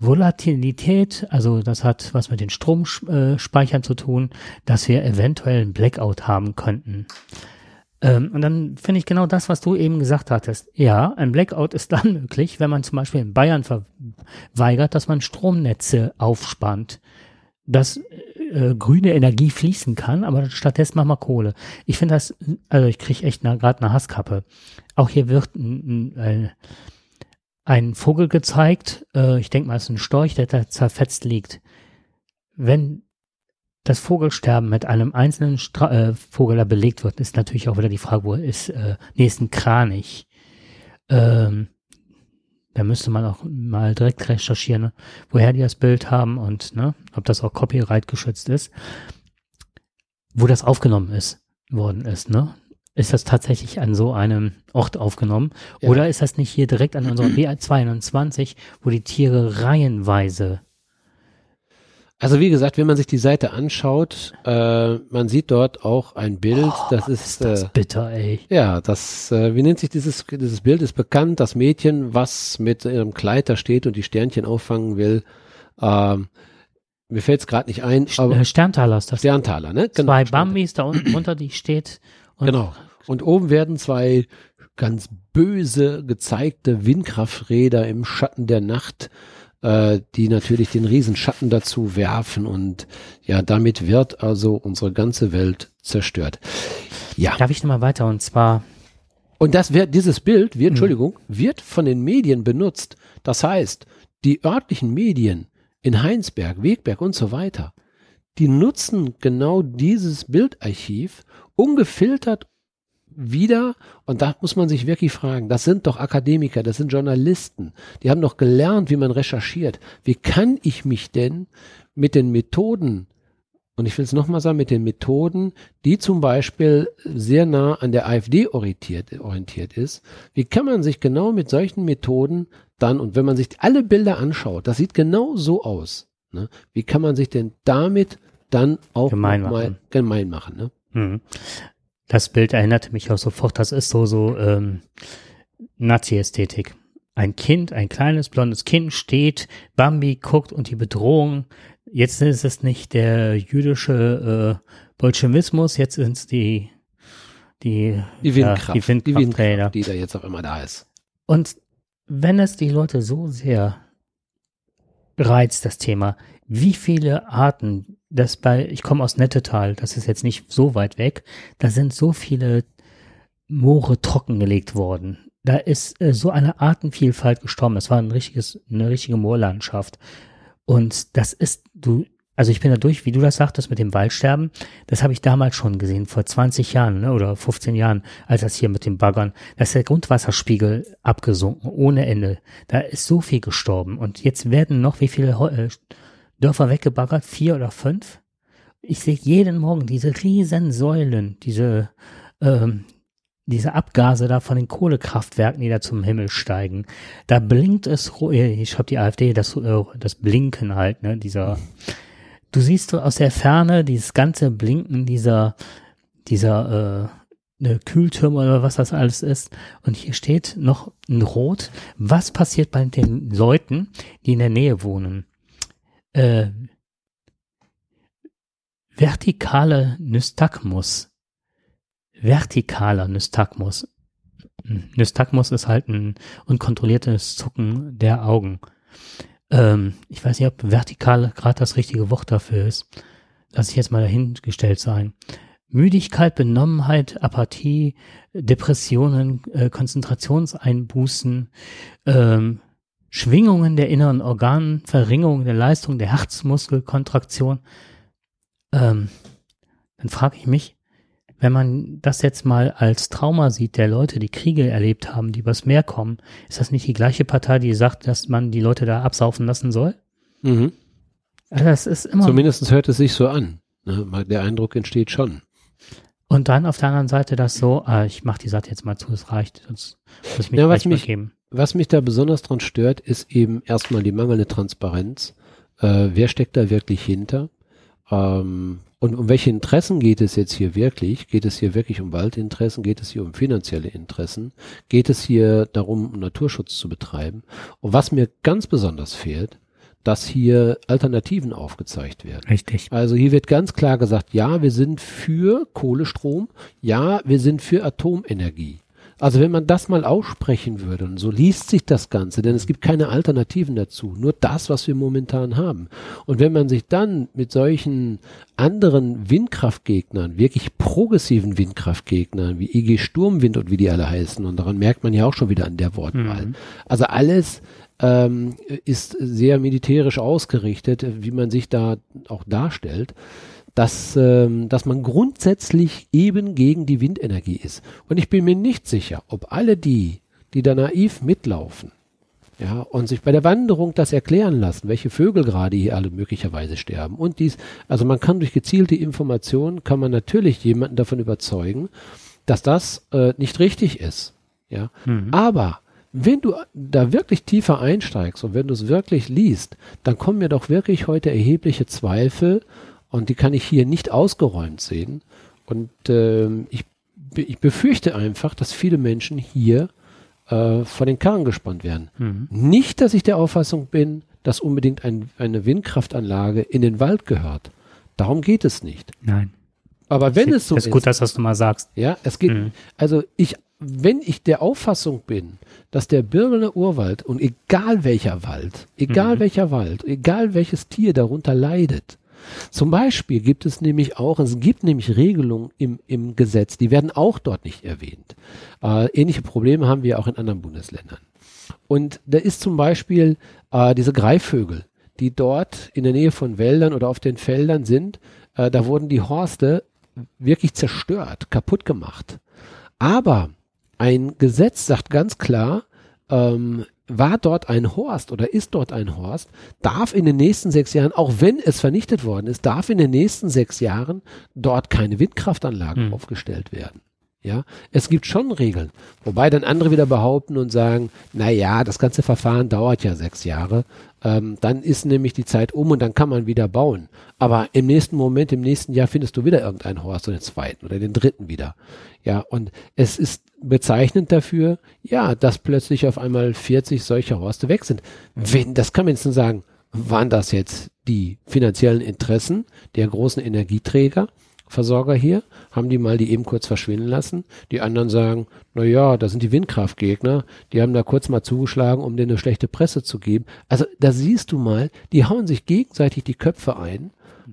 Volatilität, also das hat was mit den Stromspeichern zu tun, dass wir eventuell einen Blackout haben könnten. Ähm, und dann finde ich genau das, was du eben gesagt hattest. Ja, ein Blackout ist dann [laughs] möglich, wenn man zum Beispiel in Bayern verweigert, dass man Stromnetze aufspannt, dass äh, grüne Energie fließen kann, aber stattdessen machen wir Kohle. Ich finde das, also ich kriege echt gerade eine Hasskappe. Auch hier wird ein, ein, ein Vogel gezeigt, äh, ich denke mal, es ist ein Storch, der da zerfetzt liegt. Wenn das Vogelsterben mit einem einzelnen Stra äh, Vogel da belegt wird, ist natürlich auch wieder die Frage, wo ist, äh, nee, ist ein Kranich. Ähm, da müsste man auch mal direkt recherchieren, ne, woher die das Bild haben und ne, ob das auch Copyright geschützt ist. Wo das aufgenommen ist, worden ist, ne? Ist das tatsächlich an so einem Ort aufgenommen? Ja. Oder ist das nicht hier direkt an unserer B22, wo die Tiere reihenweise also wie gesagt, wenn man sich die Seite anschaut, äh, man sieht dort auch ein Bild, oh, das ist, ist das äh, bitter, ey. Ja, das, äh, wie nennt sich dieses, dieses Bild ist bekannt, das Mädchen, was mit ihrem Kleid da steht und die Sternchen auffangen will. Ähm, mir fällt es gerade nicht ein. Aber äh, Sterntaler ist das. Sterntaler, ne? Genau, zwei Bambis da unten runter, die steht. Und genau. Und oben werden zwei ganz böse gezeigte Windkrafträder im Schatten der Nacht äh, die natürlich den Riesenschatten dazu werfen und ja, damit wird also unsere ganze Welt zerstört. Ja. Darf ich nochmal weiter und zwar. Und das wird, dieses Bild, wird, hm. Entschuldigung, wird von den Medien benutzt. Das heißt, die örtlichen Medien in Heinsberg, Wegberg und so weiter, die nutzen genau dieses Bildarchiv ungefiltert wieder, und da muss man sich wirklich fragen, das sind doch Akademiker, das sind Journalisten, die haben doch gelernt, wie man recherchiert. Wie kann ich mich denn mit den Methoden, und ich will es nochmal sagen, mit den Methoden, die zum Beispiel sehr nah an der AfD orientiert, orientiert ist, wie kann man sich genau mit solchen Methoden dann, und wenn man sich alle Bilder anschaut, das sieht genau so aus, ne? wie kann man sich denn damit dann auch gemein machen, gemein machen ne? Mhm. Das Bild erinnerte mich auch sofort, das ist so, so ähm, Nazi-Ästhetik. Ein Kind, ein kleines blondes Kind steht, Bambi guckt und die Bedrohung. Jetzt ist es nicht der jüdische äh, Bolschewismus, jetzt sind es die, die, die Windkraft, ja, die, Windkraft, die Windkraft, die da jetzt auf einmal da ist. Und wenn es die Leute so sehr reizt, das Thema, wie viele Arten das bei, ich komme aus Nettetal, das ist jetzt nicht so weit weg, da sind so viele Moore trockengelegt worden. Da ist äh, so eine Artenvielfalt gestorben. Das war ein richtiges, eine richtige Moorlandschaft. Und das ist, du, also ich bin da durch, wie du das sagtest mit dem Waldsterben, das habe ich damals schon gesehen, vor 20 Jahren ne, oder 15 Jahren, als das hier mit den Baggern, da ist der Grundwasserspiegel abgesunken, ohne Ende. Da ist so viel gestorben. Und jetzt werden noch wie viele äh, Dörfer weggebaggert, vier oder fünf. Ich sehe jeden Morgen diese riesen Säulen, diese, ähm, diese Abgase da von den Kohlekraftwerken, die da zum Himmel steigen. Da blinkt es, ich habe die AfD, das, äh, das Blinken halt, ne, dieser, du siehst aus der Ferne dieses ganze Blinken dieser, dieser, äh, eine Kühltürme oder was das alles ist. Und hier steht noch ein Rot. Was passiert bei den Leuten, die in der Nähe wohnen? Äh, vertikale Nystagmus. Vertikaler Nystagmus. Nystagmus ist halt ein unkontrolliertes Zucken der Augen. Ähm, ich weiß nicht, ob vertikal gerade das richtige Wort dafür ist. Lass ich jetzt mal dahingestellt sein. Müdigkeit, Benommenheit, Apathie, Depressionen, äh, Konzentrationseinbußen, ähm, Schwingungen der inneren Organe, Verringerung der Leistung der Herzmuskelkontraktion, ähm, dann frage ich mich, wenn man das jetzt mal als Trauma sieht, der Leute, die Kriege erlebt haben, die übers Meer kommen, ist das nicht die gleiche Partei, die sagt, dass man die Leute da absaufen lassen soll? Mhm. Also das ist immer. Zumindest hört es sich so an. Ne? Der Eindruck entsteht schon. Und dann auf der anderen Seite das so, ah, ich mache die Sache jetzt mal zu, es reicht, sonst muss ich mich ja, was mich, geben was mich da besonders dran stört, ist eben erstmal die mangelnde Transparenz. Äh, wer steckt da wirklich hinter? Ähm, und um welche Interessen geht es jetzt hier wirklich? Geht es hier wirklich um Waldinteressen? Geht es hier um finanzielle Interessen? Geht es hier darum, Naturschutz zu betreiben? Und was mir ganz besonders fehlt, dass hier Alternativen aufgezeigt werden. Richtig. Also hier wird ganz klar gesagt, ja, wir sind für Kohlestrom, ja, wir sind für Atomenergie. Also wenn man das mal aussprechen würde, und so liest sich das Ganze, denn es gibt keine Alternativen dazu, nur das, was wir momentan haben. Und wenn man sich dann mit solchen anderen Windkraftgegnern, wirklich progressiven Windkraftgegnern, wie IG Sturmwind und wie die alle heißen, und daran merkt man ja auch schon wieder an der Wortwahl. Mhm. Also alles ähm, ist sehr militärisch ausgerichtet, wie man sich da auch darstellt dass, ähm, dass man grundsätzlich eben gegen die Windenergie ist. Und ich bin mir nicht sicher, ob alle die, die da naiv mitlaufen, ja, und sich bei der Wanderung das erklären lassen, welche Vögel gerade hier alle möglicherweise sterben. Und dies, also man kann durch gezielte Informationen, kann man natürlich jemanden davon überzeugen, dass das äh, nicht richtig ist. Ja, mhm. aber wenn du da wirklich tiefer einsteigst und wenn du es wirklich liest, dann kommen mir doch wirklich heute erhebliche Zweifel, und die kann ich hier nicht ausgeräumt sehen. Und äh, ich, ich befürchte einfach, dass viele Menschen hier äh, vor den Karren gespannt werden. Mhm. Nicht, dass ich der Auffassung bin, dass unbedingt ein, eine Windkraftanlage in den Wald gehört. Darum geht es nicht. Nein. Aber wenn es so ist. Es ist gut, dass du das mal sagst. Ja, es geht. Mhm. Also ich, wenn ich der Auffassung bin, dass der Birgener Urwald und egal welcher Wald, egal mhm. welcher Wald, egal welches Tier darunter leidet, zum Beispiel gibt es nämlich auch, es gibt nämlich Regelungen im, im Gesetz, die werden auch dort nicht erwähnt. Äh, ähnliche Probleme haben wir auch in anderen Bundesländern. Und da ist zum Beispiel äh, diese Greifvögel, die dort in der Nähe von Wäldern oder auf den Feldern sind, äh, da wurden die Horste wirklich zerstört, kaputt gemacht. Aber ein Gesetz sagt ganz klar, ähm, war dort ein Horst oder ist dort ein Horst, darf in den nächsten sechs Jahren, auch wenn es vernichtet worden ist, darf in den nächsten sechs Jahren dort keine Windkraftanlagen mhm. aufgestellt werden. Ja, es gibt schon Regeln, wobei dann andere wieder behaupten und sagen, na ja, das ganze Verfahren dauert ja sechs Jahre, ähm, dann ist nämlich die Zeit um und dann kann man wieder bauen. Aber im nächsten Moment, im nächsten Jahr findest du wieder irgendeinen Horst oder den zweiten oder den dritten wieder. Ja, und es ist bezeichnend dafür, ja, dass plötzlich auf einmal 40 solcher Horste weg sind. Wenn, das kann man jetzt nur sagen, waren das jetzt die finanziellen Interessen der großen Energieträger? Versorger hier, haben die mal die eben kurz verschwinden lassen. Die anderen sagen, na ja, da sind die Windkraftgegner, die haben da kurz mal zugeschlagen, um denen eine schlechte Presse zu geben. Also da siehst du mal, die hauen sich gegenseitig die Köpfe ein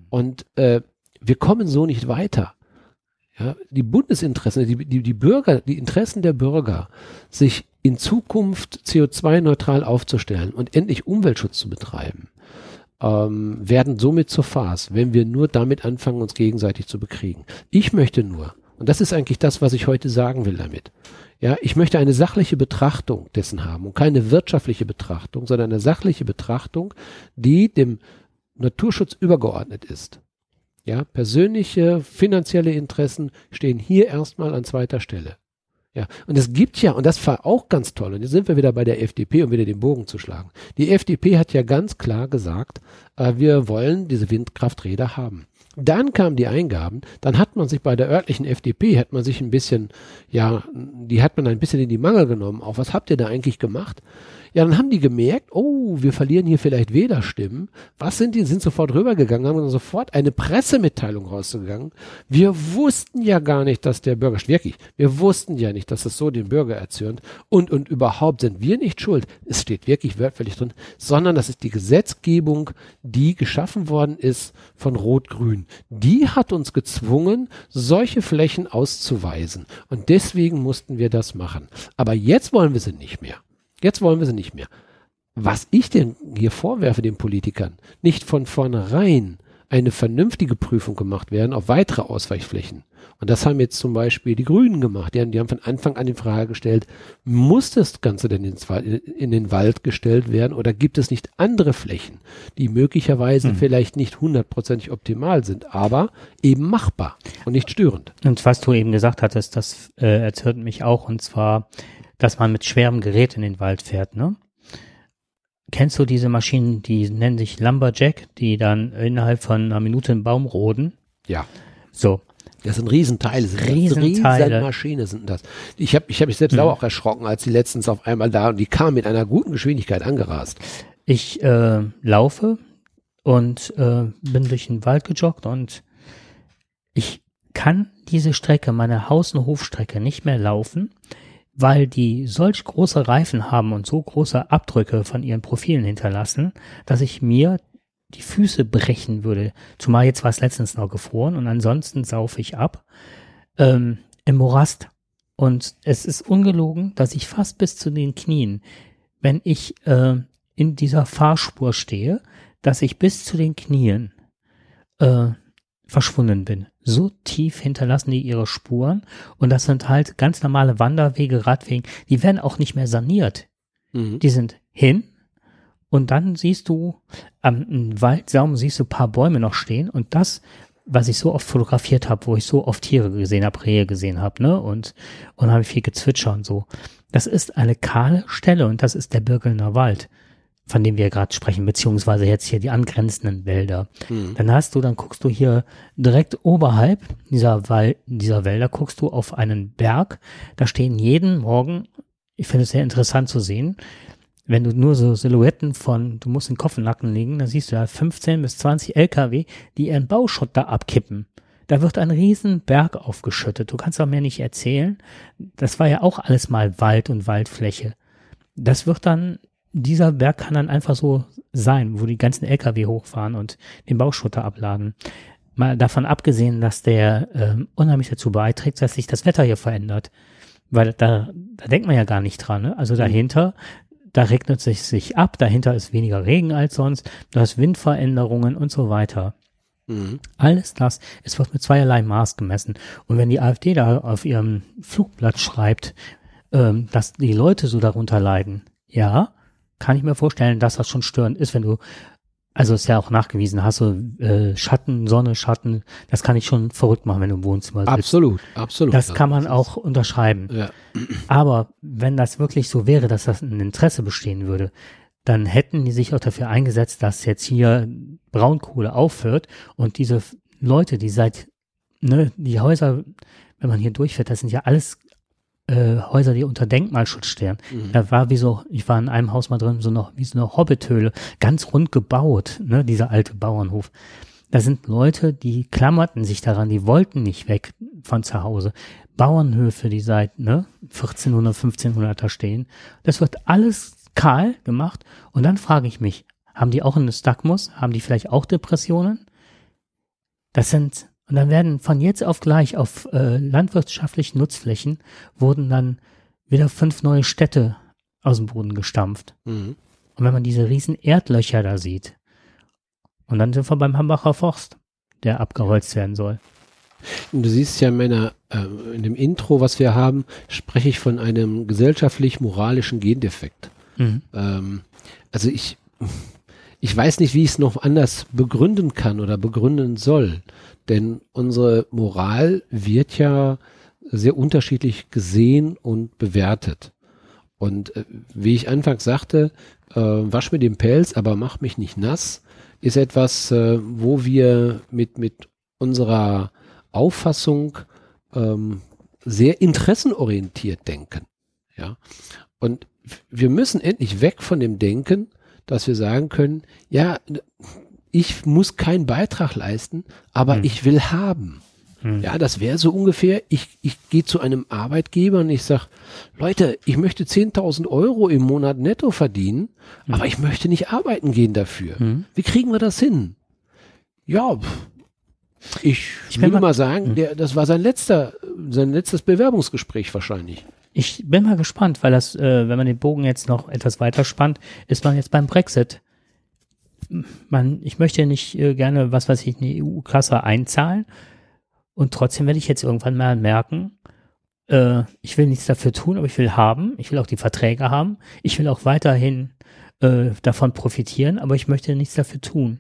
und äh, wir kommen so nicht weiter. Ja, die Bundesinteressen, die, die, die Bürger, die Interessen der Bürger, sich in Zukunft CO2-neutral aufzustellen und endlich Umweltschutz zu betreiben, ähm, werden somit zur Farce, wenn wir nur damit anfangen, uns gegenseitig zu bekriegen. Ich möchte nur, und das ist eigentlich das, was ich heute sagen will damit, ja, ich möchte eine sachliche Betrachtung dessen haben und keine wirtschaftliche Betrachtung, sondern eine sachliche Betrachtung, die dem Naturschutz übergeordnet ist. Ja, persönliche, finanzielle Interessen stehen hier erstmal an zweiter Stelle. Ja, und es gibt ja, und das war auch ganz toll, und jetzt sind wir wieder bei der FDP, um wieder den Bogen zu schlagen. Die FDP hat ja ganz klar gesagt, äh, wir wollen diese Windkrafträder haben. Dann kamen die Eingaben, dann hat man sich bei der örtlichen FDP, hat man sich ein bisschen, ja, die hat man ein bisschen in die Mangel genommen. Auch was habt ihr da eigentlich gemacht? Ja, dann haben die gemerkt, oh, wir verlieren hier vielleicht Wählerstimmen. Was sind die? Sind sofort rübergegangen, haben sofort eine Pressemitteilung rausgegangen. Wir wussten ja gar nicht, dass der Bürger, wirklich, wir wussten ja nicht, dass es so den Bürger erzürnt. Und, und überhaupt sind wir nicht schuld. Es steht wirklich wörtlich drin, sondern das ist die Gesetzgebung, die geschaffen worden ist von Rot-Grün. Die hat uns gezwungen, solche Flächen auszuweisen. Und deswegen mussten wir das machen. Aber jetzt wollen wir sie nicht mehr. Jetzt wollen wir sie nicht mehr. Was ich denn hier vorwerfe den Politikern, nicht von vornherein eine vernünftige Prüfung gemacht werden auf weitere Ausweichflächen. Und das haben jetzt zum Beispiel die Grünen gemacht. Die haben, die haben von Anfang an die Frage gestellt, muss das Ganze denn in den Wald gestellt werden oder gibt es nicht andere Flächen, die möglicherweise hm. vielleicht nicht hundertprozentig optimal sind, aber eben machbar und nicht störend. Und was du eben gesagt hattest, das äh, erzählt mich auch, und zwar dass man mit schwerem Gerät in den Wald fährt, ne? Kennst du diese Maschinen, die nennen sich Lumberjack, die dann innerhalb von einer Minute einen Baum roden? Ja. So. Das sind Riesenteile, sind Riesenteile. Riesenmaschine sind das. Ich habe ich hab mich selbst mhm. auch erschrocken, als sie letztens auf einmal da und die kam mit einer guten Geschwindigkeit angerast. Ich äh, laufe und äh, bin durch den Wald gejoggt und ich kann diese Strecke, meine Haus- und Hofstrecke nicht mehr laufen, weil die solch große Reifen haben und so große Abdrücke von ihren Profilen hinterlassen, dass ich mir die Füße brechen würde. Zumal jetzt war es letztens noch gefroren und ansonsten saufe ich ab ähm, im Morast. Und es ist ungelogen, dass ich fast bis zu den Knien, wenn ich äh, in dieser Fahrspur stehe, dass ich bis zu den Knien äh, verschwunden bin. So tief hinterlassen die ihre Spuren und das sind halt ganz normale Wanderwege, Radwege, die werden auch nicht mehr saniert. Mhm. Die sind hin und dann siehst du am Waldsaum siehst du paar Bäume noch stehen und das was ich so oft fotografiert habe, wo ich so oft Tiere gesehen habe, Rehe gesehen habe, ne? Und und habe viel gezwitscher und so. Das ist eine kahle Stelle und das ist der Birkelner Wald von dem wir gerade sprechen, beziehungsweise jetzt hier die angrenzenden Wälder. Mhm. Dann hast du, dann guckst du hier direkt oberhalb dieser, Wal dieser Wälder, guckst du auf einen Berg. Da stehen jeden Morgen, ich finde es sehr interessant zu sehen, wenn du nur so Silhouetten von, du musst den Kopf in den Nacken legen, dann siehst du da 15 bis 20 LKW, die ihren Bauschutt da abkippen. Da wird ein riesen Berg aufgeschüttet. Du kannst doch mir nicht erzählen. Das war ja auch alles mal Wald und Waldfläche. Das wird dann, dieser Berg kann dann einfach so sein, wo die ganzen LKW hochfahren und den Bauschutter abladen. Mal davon abgesehen, dass der ähm, unheimlich dazu beiträgt, dass sich das Wetter hier verändert. Weil da, da denkt man ja gar nicht dran. Ne? Also dahinter, da regnet es sich, sich ab, dahinter ist weniger Regen als sonst, du hast Windveränderungen und so weiter. Mhm. Alles das, es wird mit zweierlei Maß gemessen. Und wenn die AfD da auf ihrem Flugblatt schreibt, ähm, dass die Leute so darunter leiden, ja, kann ich mir vorstellen, dass das schon störend ist, wenn du, also ist ja auch nachgewiesen, hast du äh, Schatten, Sonne, Schatten, das kann ich schon verrückt machen, wenn du im Wohnzimmer sitzt. Absolut, absolut. Das kann man auch unterschreiben. Ja. Aber wenn das wirklich so wäre, dass das ein Interesse bestehen würde, dann hätten die sich auch dafür eingesetzt, dass jetzt hier Braunkohle aufhört und diese Leute, die seit, ne, die Häuser, wenn man hier durchfährt, das sind ja alles äh, Häuser, die unter Denkmalschutz stehen. Mhm. Da war wie so, ich war in einem Haus mal drin, so noch wie so eine Hobbithöhle, ganz rund gebaut, ne, dieser alte Bauernhof. Da sind Leute, die klammerten sich daran, die wollten nicht weg von zu Hause. Bauernhöfe, die seit ne, 1400, 1500 da stehen. Das wird alles kahl gemacht. Und dann frage ich mich, haben die auch einen Nystagmus? Haben die vielleicht auch Depressionen? Das sind, und dann werden von jetzt auf gleich auf äh, landwirtschaftlichen Nutzflächen wurden dann wieder fünf neue Städte aus dem Boden gestampft. Mhm. Und wenn man diese riesen Erdlöcher da sieht, und dann sind wir beim Hambacher Forst, der abgeholzt werden soll. Und du siehst ja in meiner, äh, in dem Intro, was wir haben, spreche ich von einem gesellschaftlich-moralischen Gendefekt. Mhm. Ähm, also ich, ich weiß nicht, wie ich es noch anders begründen kann oder begründen soll. Denn unsere Moral wird ja sehr unterschiedlich gesehen und bewertet. Und äh, wie ich anfangs sagte, äh, wasch mir den Pelz, aber mach mich nicht nass, ist etwas, äh, wo wir mit, mit unserer Auffassung ähm, sehr interessenorientiert denken. Ja. Und wir müssen endlich weg von dem Denken, dass wir sagen können, ja, ich muss keinen Beitrag leisten, aber Hm. ich will haben. Hm. Ja, das wäre so ungefähr, ich, ich gehe zu einem Arbeitgeber und ich sag, Leute, ich möchte 10.000 Euro im Monat netto verdienen, aber ich möchte nicht arbeiten gehen dafür. Hm. Wie kriegen wir das hin? Ja, ich, Ich würde mal- mal sagen, der, das war sein letzter, sein letztes Bewerbungsgespräch wahrscheinlich. Ich bin mal gespannt, weil das, äh, wenn man den Bogen jetzt noch etwas weiter spannt, ist man jetzt beim Brexit. Man, ich möchte nicht äh, gerne, was weiß ich, eine EU-Kasse einzahlen und trotzdem werde ich jetzt irgendwann mal merken, äh, ich will nichts dafür tun, aber ich will haben, ich will auch die Verträge haben, ich will auch weiterhin äh, davon profitieren, aber ich möchte nichts dafür tun.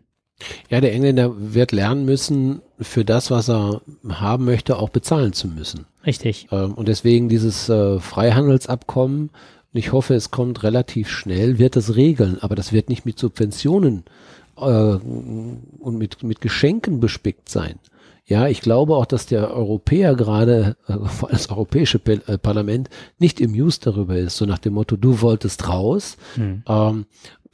Ja, der Engländer wird lernen müssen, für das, was er haben möchte, auch bezahlen zu müssen. Richtig. Ähm, und deswegen dieses äh, Freihandelsabkommen, ich hoffe, es kommt relativ schnell, wird es regeln, aber das wird nicht mit Subventionen äh, und mit, mit Geschenken bespickt sein. Ja, ich glaube auch, dass der Europäer gerade, äh, vor allem das Europäische äh, Parlament, nicht amused darüber ist, so nach dem Motto, du wolltest raus, Hm. ähm,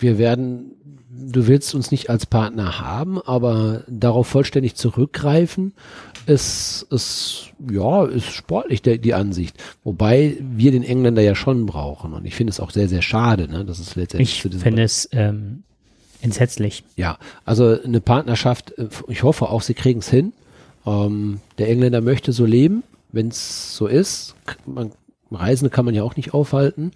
wir werden, du willst uns nicht als Partner haben, aber darauf vollständig zurückgreifen, ist, ist ja, ist sportlich der, die Ansicht. Wobei wir den Engländer ja schon brauchen. Und ich finde es auch sehr, sehr schade, ne, dass es letztendlich Ich zu diesem finde es ähm, entsetzlich. ja, also eine Partnerschaft, äh, ich hoffe auch, sie kriegen es hin. Ähm, der Engländer möchte so leben, wenn es so ist. Man, Reisende kann man ja auch nicht aufhalten.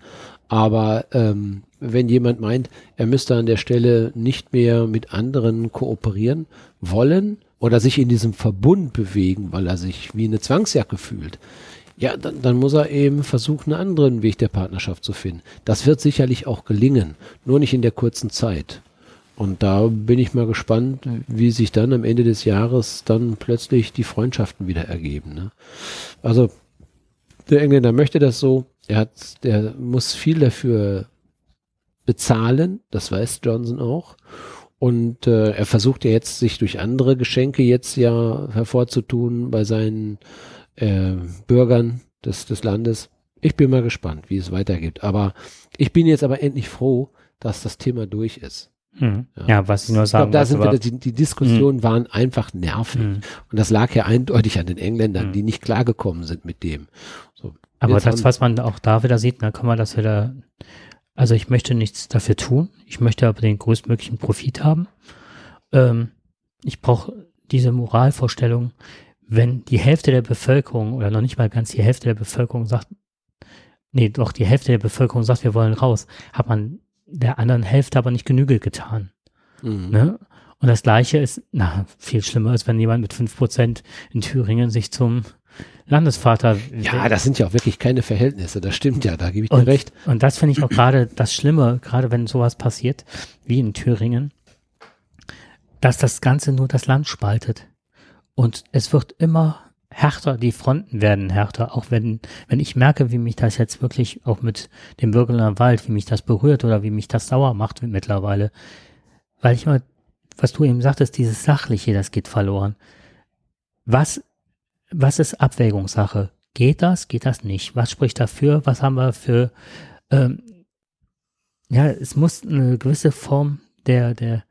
Aber ähm, wenn jemand meint, er müsste an der Stelle nicht mehr mit anderen kooperieren wollen oder sich in diesem Verbund bewegen, weil er sich wie eine Zwangsjacke fühlt, ja, dann, dann muss er eben versuchen, einen anderen Weg der Partnerschaft zu finden. Das wird sicherlich auch gelingen, nur nicht in der kurzen Zeit. Und da bin ich mal gespannt, wie sich dann am Ende des Jahres dann plötzlich die Freundschaften wieder ergeben. Ne? Also der Engländer möchte das so. Er hat, der muss viel dafür bezahlen. Das weiß Johnson auch. Und äh, er versucht ja jetzt, sich durch andere Geschenke jetzt ja hervorzutun bei seinen äh, Bürgern des, des Landes. Ich bin mal gespannt, wie es weitergeht. Aber ich bin jetzt aber endlich froh, dass das Thema durch ist. Hm. Ja. ja. was ich nur sagen ich glaub, da sind wir, die, die Diskussionen hm. waren einfach nervig. Hm. Und das lag ja eindeutig an den Engländern, hm. die nicht klargekommen sind mit dem. Aber das, was man auch da wieder sieht, da kann man das wieder, also ich möchte nichts dafür tun, ich möchte aber den größtmöglichen Profit haben. Ähm, ich brauche diese Moralvorstellung, wenn die Hälfte der Bevölkerung oder noch nicht mal ganz die Hälfte der Bevölkerung sagt, nee, doch die Hälfte der Bevölkerung sagt, wir wollen raus, hat man der anderen Hälfte aber nicht Genüge getan. Mhm. Ne? Und das Gleiche ist, na, viel schlimmer ist, wenn jemand mit fünf Prozent in Thüringen sich zum Landesvater. Ja, das sind ja auch wirklich keine Verhältnisse, das stimmt ja, da gebe ich dir recht. Und das finde ich auch gerade das Schlimme, gerade wenn sowas passiert, wie in Thüringen, dass das Ganze nur das Land spaltet. Und es wird immer härter, die Fronten werden härter, auch wenn, wenn ich merke, wie mich das jetzt wirklich auch mit dem Bürgerner Wald, wie mich das berührt oder wie mich das sauer macht mittlerweile. Weil ich mal, was du eben sagtest, dieses Sachliche, das geht verloren. Was, was ist Abwägungssache? Geht das? Geht das nicht? Was spricht dafür? Was haben wir für, ähm, ja, es muss eine gewisse Form der, der,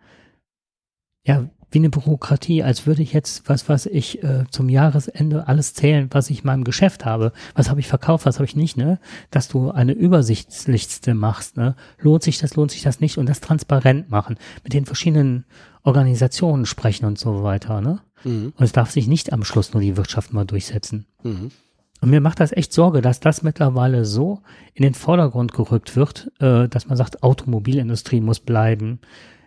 ja, wie eine Bürokratie, als würde ich jetzt, was was ich, äh, zum Jahresende alles zählen, was ich in meinem Geschäft habe. Was habe ich verkauft, was habe ich nicht, ne? Dass du eine Übersichtsliste machst, ne? Lohnt sich das, lohnt sich das nicht und das transparent machen, mit den verschiedenen Organisationen sprechen und so weiter, ne? Mhm. Und es darf sich nicht am Schluss nur die Wirtschaft mal durchsetzen. Mhm. Und mir macht das echt Sorge, dass das mittlerweile so in den Vordergrund gerückt wird, äh, dass man sagt, Automobilindustrie muss bleiben,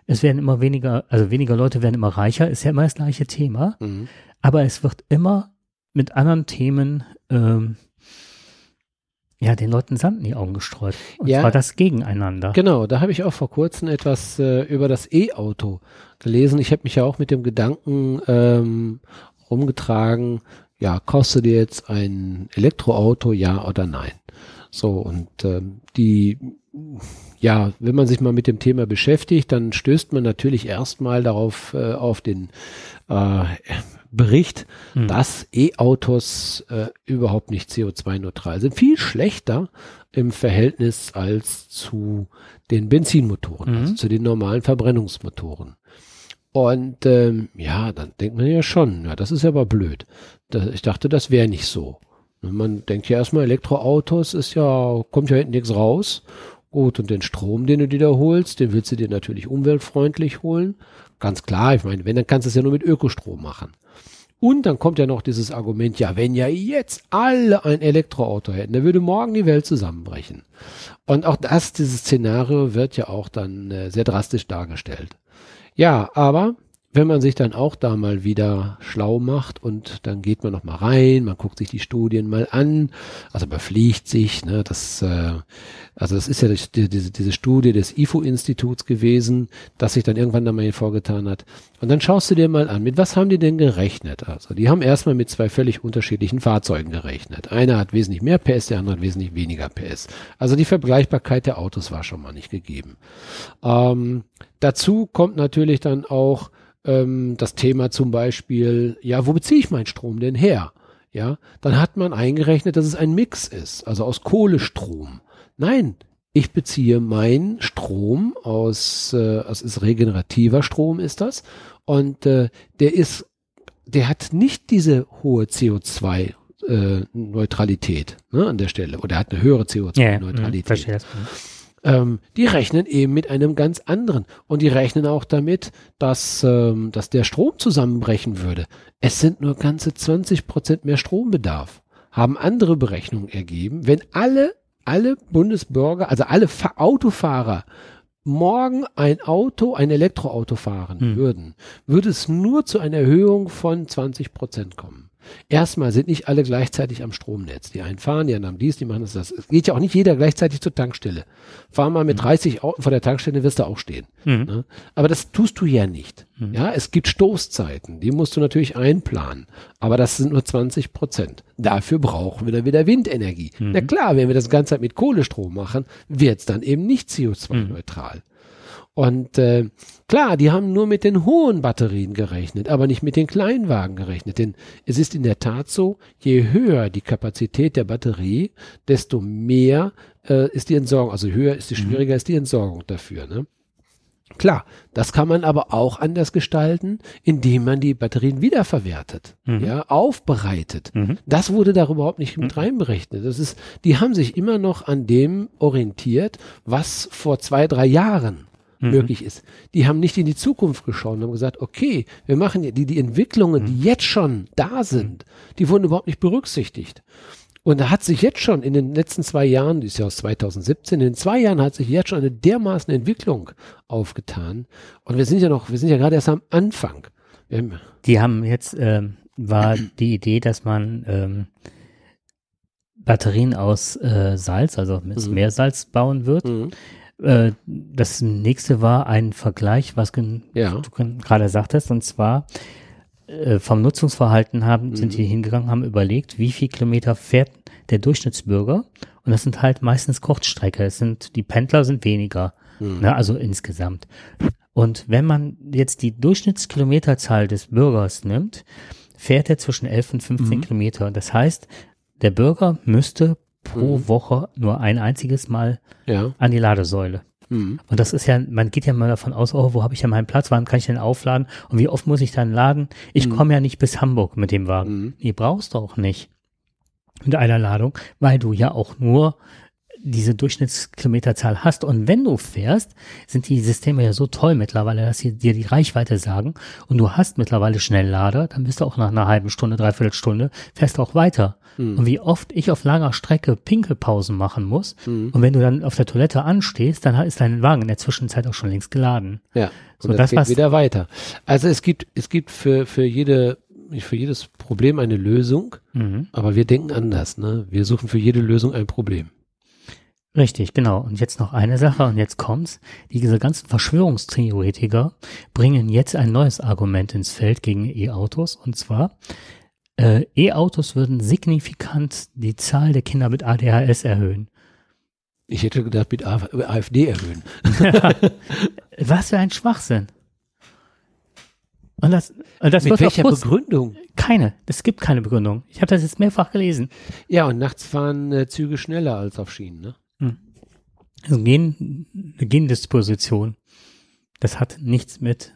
es werden immer weniger, also weniger Leute werden immer reicher, ist ja immer das gleiche Thema, mhm. aber es wird immer mit anderen Themen ähm, ja, den Leuten Sand in die Augen gestreut. Und ja, zwar das gegeneinander. Genau, da habe ich auch vor kurzem etwas äh, über das E-Auto gelesen. Ich habe mich ja auch mit dem Gedanken ähm, rumgetragen, ja, kostet jetzt ein Elektroauto, ja oder nein? So, und ähm, die ja, wenn man sich mal mit dem Thema beschäftigt, dann stößt man natürlich erstmal darauf äh, auf den äh, Bericht, hm. dass E-Autos äh, überhaupt nicht CO2-neutral sind. Viel schlechter im Verhältnis als zu den Benzinmotoren, mhm. also zu den normalen Verbrennungsmotoren. Und ähm, ja, dann denkt man ja schon, ja, das ist aber blöd. Das, ich dachte, das wäre nicht so. Man denkt ja erstmal, Elektroautos ist ja, kommt ja hinten nichts raus. Gut, und den Strom, den du dir da holst, den willst du dir natürlich umweltfreundlich holen. Ganz klar, ich meine, wenn, dann kannst du es ja nur mit Ökostrom machen. Und dann kommt ja noch dieses Argument, ja, wenn ja jetzt alle ein Elektroauto hätten, dann würde morgen die Welt zusammenbrechen. Und auch das, dieses Szenario wird ja auch dann äh, sehr drastisch dargestellt. Ja, aber wenn man sich dann auch da mal wieder schlau macht und dann geht man noch mal rein, man guckt sich die Studien mal an, also man fliegt sich, ne, das, äh, also das ist ja die, diese, diese Studie des IFO-Instituts gewesen, das sich dann irgendwann da mal vorgetan hat. Und dann schaust du dir mal an, mit was haben die denn gerechnet? Also die haben erstmal mit zwei völlig unterschiedlichen Fahrzeugen gerechnet. Einer hat wesentlich mehr PS, der andere hat wesentlich weniger PS. Also die Vergleichbarkeit der Autos war schon mal nicht gegeben. Ähm, dazu kommt natürlich dann auch ähm, das Thema zum Beispiel, ja, wo beziehe ich meinen Strom denn her? Ja, dann hat man eingerechnet, dass es ein Mix ist, also aus Kohlestrom. Nein, ich beziehe meinen Strom aus, äh, es ist regenerativer Strom ist das und äh, der ist, der hat nicht diese hohe CO2 äh, Neutralität ne, an der Stelle oder er hat eine höhere CO2-Neutralität. Ja, ähm, die rechnen eben mit einem ganz anderen. Und die rechnen auch damit, dass, ähm, dass der Strom zusammenbrechen würde. Es sind nur ganze 20 Prozent mehr Strombedarf. Haben andere Berechnungen ergeben. Wenn alle, alle Bundesbürger, also alle Fa Autofahrer morgen ein Auto, ein Elektroauto fahren hm. würden, würde es nur zu einer Erhöhung von 20 Prozent kommen. Erstmal sind nicht alle gleichzeitig am Stromnetz. Die einen fahren, die anderen haben dies, die machen das. das. Es geht ja auch nicht jeder gleichzeitig zur Tankstelle. Fahr mal mit 30 mhm. Autos vor der Tankstelle, wirst du auch stehen. Mhm. Ne? Aber das tust du ja nicht. Mhm. Ja, es gibt Stoßzeiten, die musst du natürlich einplanen. Aber das sind nur 20 Prozent. Dafür brauchen wir dann wieder Windenergie. Mhm. Na klar, wenn wir das Ganze mit Kohlestrom machen, wird es dann eben nicht CO2-neutral. Und äh, klar, die haben nur mit den hohen Batterien gerechnet, aber nicht mit den Kleinwagen gerechnet. Denn es ist in der Tat so, je höher die Kapazität der Batterie, desto mehr äh, ist die Entsorgung, also höher ist die mhm. schwieriger ist die Entsorgung dafür. Ne? Klar, das kann man aber auch anders gestalten, indem man die Batterien wiederverwertet, Mhm. ja, aufbereitet. Mhm. Das wurde da überhaupt nicht mit reinberechnet. Das ist, die haben sich immer noch an dem orientiert, was vor zwei, drei Jahren Mhm. möglich ist. Die haben nicht in die Zukunft geschaut und haben gesagt, okay, wir machen ja die, die Entwicklungen, die jetzt schon da sind, die wurden überhaupt nicht berücksichtigt. Und da hat sich jetzt schon in den letzten zwei Jahren, die ist ja aus 2017, in den zwei Jahren hat sich jetzt schon eine dermaßen Entwicklung aufgetan. Und wir sind ja noch, wir sind ja gerade erst am Anfang. Haben, Die haben jetzt, ähm, war die Idee, dass man ähm, Batterien aus äh, Salz, also mit Mhm. Meersalz bauen wird. Mhm. Äh, das nächste war ein Vergleich, was Ja. du gerade sagtest, und zwar äh, vom Nutzungsverhalten haben, Mhm. sind die hingegangen, haben überlegt, wie viel Kilometer fährt der Durchschnittsbürger. Und das sind halt meistens Kurzstrecke. Es sind, die Pendler sind weniger, Mhm. ne, also insgesamt. Und wenn man jetzt die Durchschnittskilometerzahl des Bürgers nimmt, fährt er zwischen 11 und 15 Mhm. Kilometer. Das heißt, der Bürger müsste pro Mhm. Woche nur ein einziges Mal Ja. an die Ladesäule. Mhm. Und das ist ja, man geht ja mal davon aus, oh, wo habe ich ja meinen Platz, wann kann ich denn aufladen und wie oft muss ich dann laden? Ich komme ja nicht bis Hamburg mit dem Wagen. Mhm. Die brauchst du auch nicht mit einer Ladung, weil du ja auch nur diese Durchschnittskilometerzahl hast. Und wenn du fährst, sind die Systeme ja so toll mittlerweile, dass sie dir die Reichweite sagen und du hast mittlerweile Schnelllader, dann bist du auch nach einer halben Stunde, dreiviertel Stunde, fährst auch weiter. Mhm. Und wie oft ich auf langer Strecke Pinkelpausen machen muss Mhm. und wenn du dann auf der Toilette anstehst, dann ist dein Wagen in der Zwischenzeit auch schon längst geladen. Ja. So, Und das das geht wieder weiter. Also es gibt, es gibt für, für jede, für jedes Problem eine Lösung, Mhm. aber wir denken anders, ne? Wir suchen für jede Lösung ein Problem. Richtig, genau. Und jetzt noch eine Sache und jetzt kommt's. Diese ganzen Verschwörungstheoretiker bringen jetzt ein neues Argument ins Feld gegen E-Autos und zwar äh, E-Autos würden signifikant die Zahl der Kinder mit ADHS erhöhen. Ich hätte gedacht, mit AF AfD erhöhen. [laughs] Was für ein Schwachsinn. Und das, und das mit welcher Begründung? keine. Es gibt keine Begründung. Ich habe das jetzt mehrfach gelesen. Ja, und nachts fahren äh, Züge schneller als auf Schienen, ne? Also Gen, eine Gendisposition. Das hat nichts mit.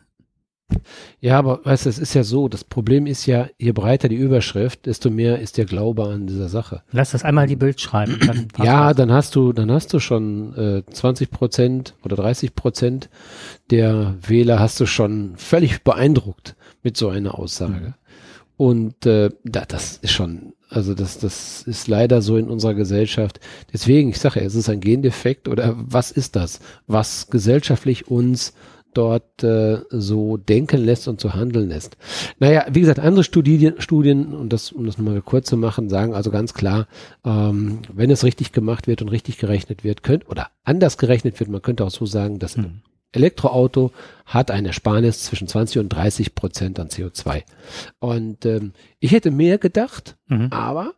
Ja, aber weißt du, es ist ja so, das Problem ist ja, je breiter die Überschrift, desto mehr ist der Glaube an dieser Sache. Lass das einmal die Bild schreiben. Dann [clears throat] Ja, das. dann hast du, dann hast du schon äh, 20 Prozent oder 30 Prozent der Wähler hast du schon völlig beeindruckt mit so einer Aussage. Und äh, da, das ist schon, also das, das ist leider so in unserer Gesellschaft. Deswegen, ich sage, ja, es ist ein Gendefekt oder was ist das, was gesellschaftlich uns dort äh, so denken lässt und so handeln lässt. Naja, wie gesagt, andere Studien, Studien und das, um das nochmal kurz zu machen, sagen also ganz klar, ähm, wenn es richtig gemacht wird und richtig gerechnet wird, könnt, oder anders gerechnet wird, man könnte auch so sagen, das Mhm. Elektroauto hat ein Ersparnis zwischen 20 und 30 Prozent an CO2. Und ähm, ich hätte mehr gedacht, Mhm. aber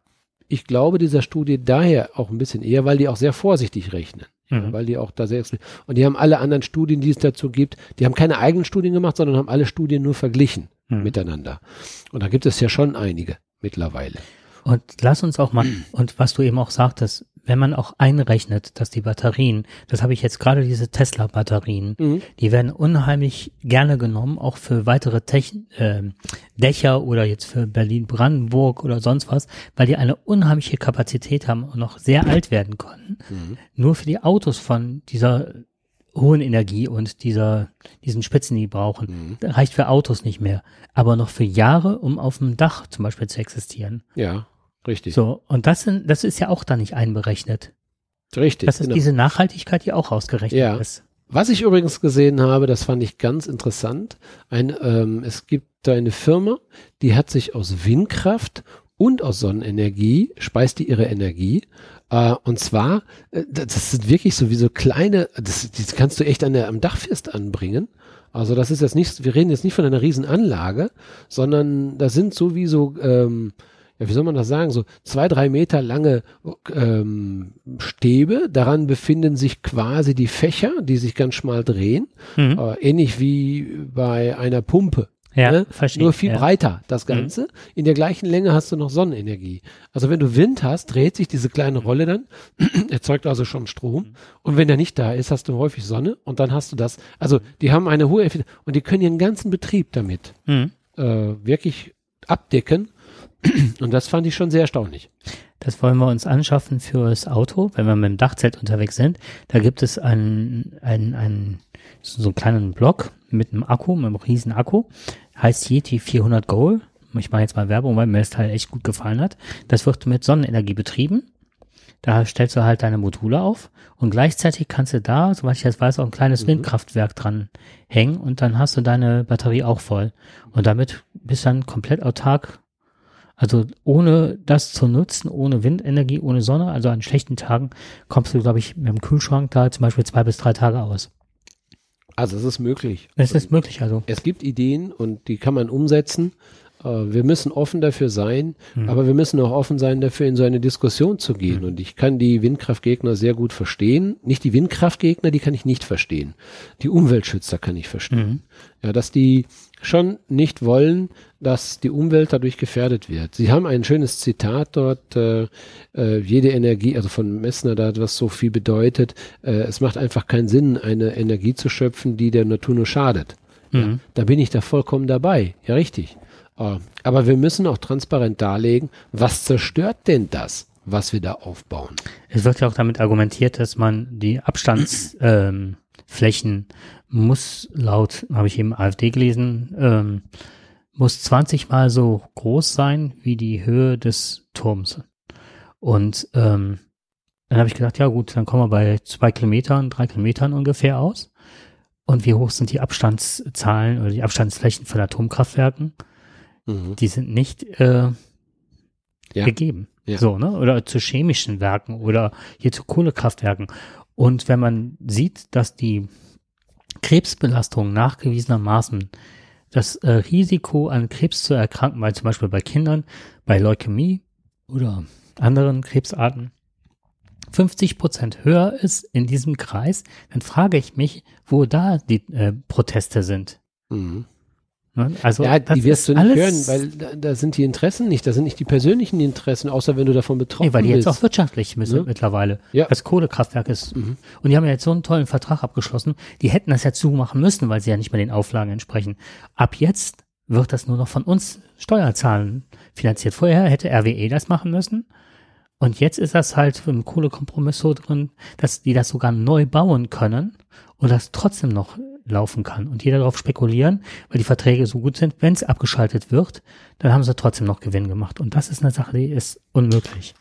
ich glaube dieser Studie daher auch ein bisschen eher, weil die auch sehr vorsichtig rechnen. Mhm. Weil die auch da sehr, und die haben alle anderen Studien, die es dazu gibt, die haben keine eigenen Studien gemacht, sondern haben alle Studien nur verglichen Mhm. miteinander. Und da gibt es ja schon einige mittlerweile. Und lass uns auch mal, [clears throat] und was du eben auch sagtest, wenn man auch einrechnet, dass die Batterien, das habe ich jetzt gerade diese Tesla-Batterien, Mhm. die werden unheimlich gerne genommen, auch für weitere Techn äh, Dächer oder jetzt für Berlin-Brandenburg oder sonst was, weil die eine unheimliche Kapazität haben und noch sehr alt werden können. Mhm. Nur für die Autos von dieser hohen Energie und dieser, diesen Spitzen, die brauchen, Mhm. reicht für Autos nicht mehr. Aber noch für Jahre, um auf dem Dach zum Beispiel zu existieren. Ja, richtig. So, und das sind, das ist ja auch da nicht einberechnet. Richtig. Das ist genau. diese Nachhaltigkeit, die auch ausgerechnet Ja. ist. Was ich übrigens gesehen habe, das fand ich ganz interessant. Ein, ähm, es gibt da eine Firma, die hat sich aus Windkraft und aus Sonnenenergie, speist die ihre Energie. Äh, und zwar, äh, das sind wirklich so wie so kleine, das, das kannst du echt an der, am Dachfest anbringen. Also das ist jetzt nicht, wir reden jetzt nicht von einer riesen Anlage, sondern das sind so wie so, ähm, wie soll man das sagen, so zwei, drei Meter lange ähm, Stäbe. Daran befinden sich quasi die Fächer, die sich ganz schmal drehen, Mhm. äh, ähnlich wie bei einer Pumpe. Ja, ne? verstehe. Nur viel ja. breiter, das Ganze. In der gleichen Länge hast du noch Sonnenenergie. Also wenn du Wind hast, dreht sich diese kleine Rolle dann, [clears throat] erzeugt also schon Strom. Und wenn der nicht da ist, hast du häufig Sonne und dann hast du das. Also die haben eine hohe Effizienz und die können ihren ganzen Betrieb damit Mhm. äh, wirklich abdecken. Und das fand ich schon sehr erstaunlich. Das wollen wir uns anschaffen fürs Auto, wenn wir mit dem Dachzelt unterwegs sind. Da gibt es einen, einen, einen so einen kleinen Block mit einem Akku, mit einem riesen Akku. Heißt Yeti 400 Goal. Ich mache jetzt mal Werbung, weil mir das Teil echt gut gefallen hat. Das wird mit Sonnenenergie betrieben. Da stellst du halt deine Module auf und gleichzeitig kannst du da, soweit ich jetzt weiß, auch ein kleines Windkraftwerk dran hängen und dann hast du deine Batterie auch voll. Und damit bist du dann komplett autark also ohne das zu nutzen, ohne Windenergie, ohne Sonne, also an schlechten Tagen, kommst du, glaube ich, mit dem Kühlschrank da zum Beispiel zwei bis drei Tage aus. Also es ist möglich. Es ist möglich, also. Es gibt Ideen und die kann man umsetzen. Äh, Wir müssen offen dafür sein, aber wir müssen auch offen sein, dafür in so eine Diskussion zu gehen. Und ich kann die Windkraftgegner sehr gut verstehen. Nicht die Windkraftgegner, die kann ich nicht verstehen. Die Umweltschützer kann ich verstehen. Ja, dass die schon nicht wollen, dass die Umwelt dadurch gefährdet wird. Sie haben ein schönes Zitat dort, äh, äh, jede Energie, also von Messner da, was so viel bedeutet, äh, es macht einfach keinen Sinn, eine Energie zu schöpfen, die der Natur nur schadet. Ja, da bin ich da vollkommen dabei. Ja, richtig. Äh, Aber wir müssen auch transparent darlegen, was zerstört denn das, was wir da aufbauen? Es wird ja auch damit argumentiert, dass man die Abstandsflächen [clears throat] ähm, muss laut, habe ich eben AfD gelesen, ähm, muss 20 mal so groß sein wie die Höhe des Turms. Und ähm, dann habe ich gedacht, ja gut, dann kommen wir bei zwei Kilometern, drei Kilometern ungefähr aus. Und wie hoch sind die Abstandszahlen oder die Abstandsflächen von Atomkraftwerken? Die sind nicht äh, Ja. gegeben. Ja. So, ne? Oder zu chemischen Werken oder hier zu Kohlekraftwerken. Und wenn man sieht, dass die Krebsbelastung nachgewiesenermaßen das äh, Risiko an Krebs zu erkranken, weil zum Beispiel bei Kindern, bei Leukämie oder anderen Krebsarten 50 Prozent höher ist in diesem Kreis, dann frage ich mich, wo da die äh, Proteste sind. Mhm. Ne? Also Ja, die wirst du nicht hören, weil da, da sind die Interessen nicht, da sind nicht die persönlichen Interessen, außer wenn du davon betroffen Nee, weil die jetzt bist. auch wirtschaftlich müssen Ne? mittlerweile. Ja. Das Kohlekraftwerk ist. Und die haben ja jetzt so einen tollen Vertrag abgeschlossen. Die hätten das ja zumachen müssen, weil sie ja nicht mehr den Auflagen entsprechen. Ab jetzt wird das nur noch von uns Steuerzahlen finanziert. Vorher hätte RWE das machen müssen. Und jetzt ist das halt im Kohlekompromiss so drin, dass die das sogar neu bauen können und das trotzdem noch laufen kann. Und jeder darauf spekulieren, weil die Verträge so gut sind, wenn es abgeschaltet wird, dann haben sie trotzdem noch Gewinn gemacht. Und das ist eine Sache, die ist unmöglich.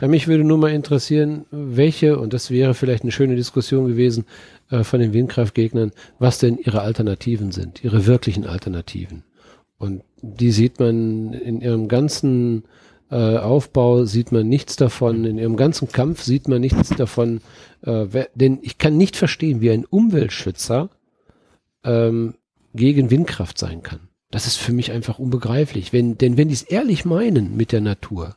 Ja, mich würde nur mal interessieren, welche, und das wäre vielleicht eine schöne Diskussion gewesen äh, von den Windkraftgegnern, was denn ihre Alternativen sind, ihre wirklichen Alternativen. Und die sieht man in ihrem ganzen äh, Aufbau, sieht man nichts davon, in ihrem ganzen Kampf sieht man nichts davon. Äh, wer, denn ich kann nicht verstehen, wie ein Umweltschützer ähm, gegen Windkraft sein kann. Das ist für mich einfach unbegreiflich. Wenn, denn wenn die es ehrlich meinen mit der Natur,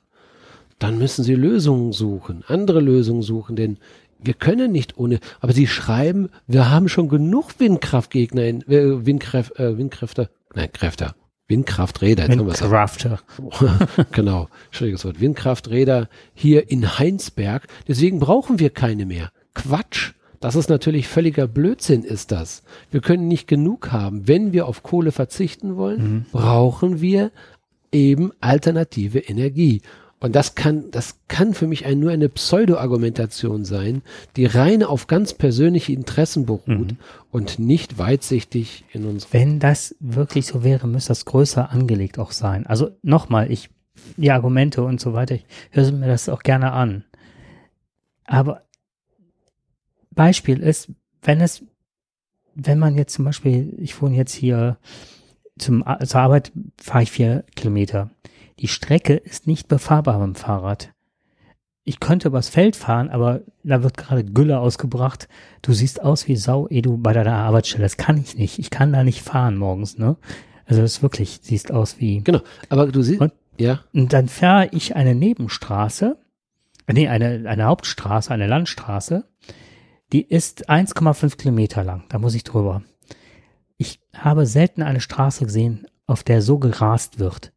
dann müssen sie Lösungen suchen, andere Lösungen suchen, denn wir können nicht ohne, aber sie schreiben, wir haben schon genug Windkraftgegner in, äh, Windkraft, äh, Windkräfte, nein, Kräfte, Windkrafträder, jetzt haben wir's. Windcrafter. [laughs] genau, schwieriges Wort, Windkrafträder hier in Heinsberg, deswegen brauchen wir keine mehr. Quatsch. Das ist natürlich völliger Blödsinn, ist das. Wir können nicht genug haben. Wenn wir auf Kohle verzichten wollen, brauchen wir eben alternative Energie. Und das kann, das kann für mich ein, nur eine Pseudo-Argumentation sein, die rein auf ganz persönliche Interessen beruht und nicht weitsichtig in unserer. Wenn das wirklich so wäre, müsste das größer angelegt auch sein. Also nochmal, ich, die Argumente und so weiter, ich höre mir das auch gerne an. Aber Beispiel ist, wenn es, wenn man jetzt zum Beispiel, ich wohne jetzt hier zum, zur Arbeit, fahre ich vier Kilometer. Die Strecke ist nicht befahrbar dem Fahrrad. Ich könnte übers Feld fahren, aber da wird gerade Gülle ausgebracht. Du siehst aus wie Sau, eh du bei deiner Arbeitsstelle. Das kann ich nicht. Ich kann da nicht fahren morgens, ne? Also das wirklich, siehst aus wie. Genau. Aber du siehst, Und? ja, Und dann fahre ich eine Nebenstraße, nee, eine, eine Hauptstraße, eine Landstraße, die ist 1,5 Kilometer lang. Da muss ich drüber. ich habe selten eine Straße gesehen, auf der so gerast wird.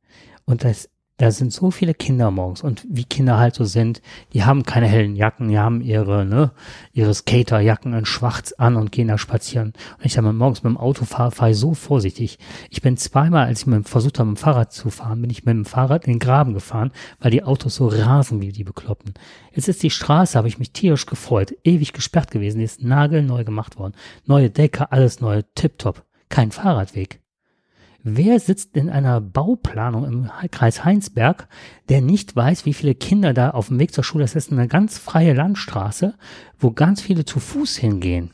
Und das da sind so viele Kinder morgens und wie Kinder halt so sind, die haben keine hellen Jacken, die haben ihre, ne, ihre Skaterjacken in schwarz an und gehen da spazieren. Und ich dann morgens mit dem Auto fahre, fahre ich so vorsichtig. Ich bin zweimal, als ich mit, versucht habe, mit dem Fahrrad zu fahren, bin ich mit dem Fahrrad in den Graben gefahren, weil die Autos so rasen wie die Bekloppten. Jetzt ist die Straße, habe ich mich tierisch gefreut, ewig gesperrt gewesen, die ist nagelneu gemacht worden. Neue Decke, alles neu, tipptopp. Kein Fahrradweg. Wer sitzt in einer Bauplanung im Kreis Heinsberg, der nicht weiß, wie viele Kinder da auf dem Weg zur Schule, das ist eine ganz freie Landstraße, wo ganz viele zu Fuß hingehen.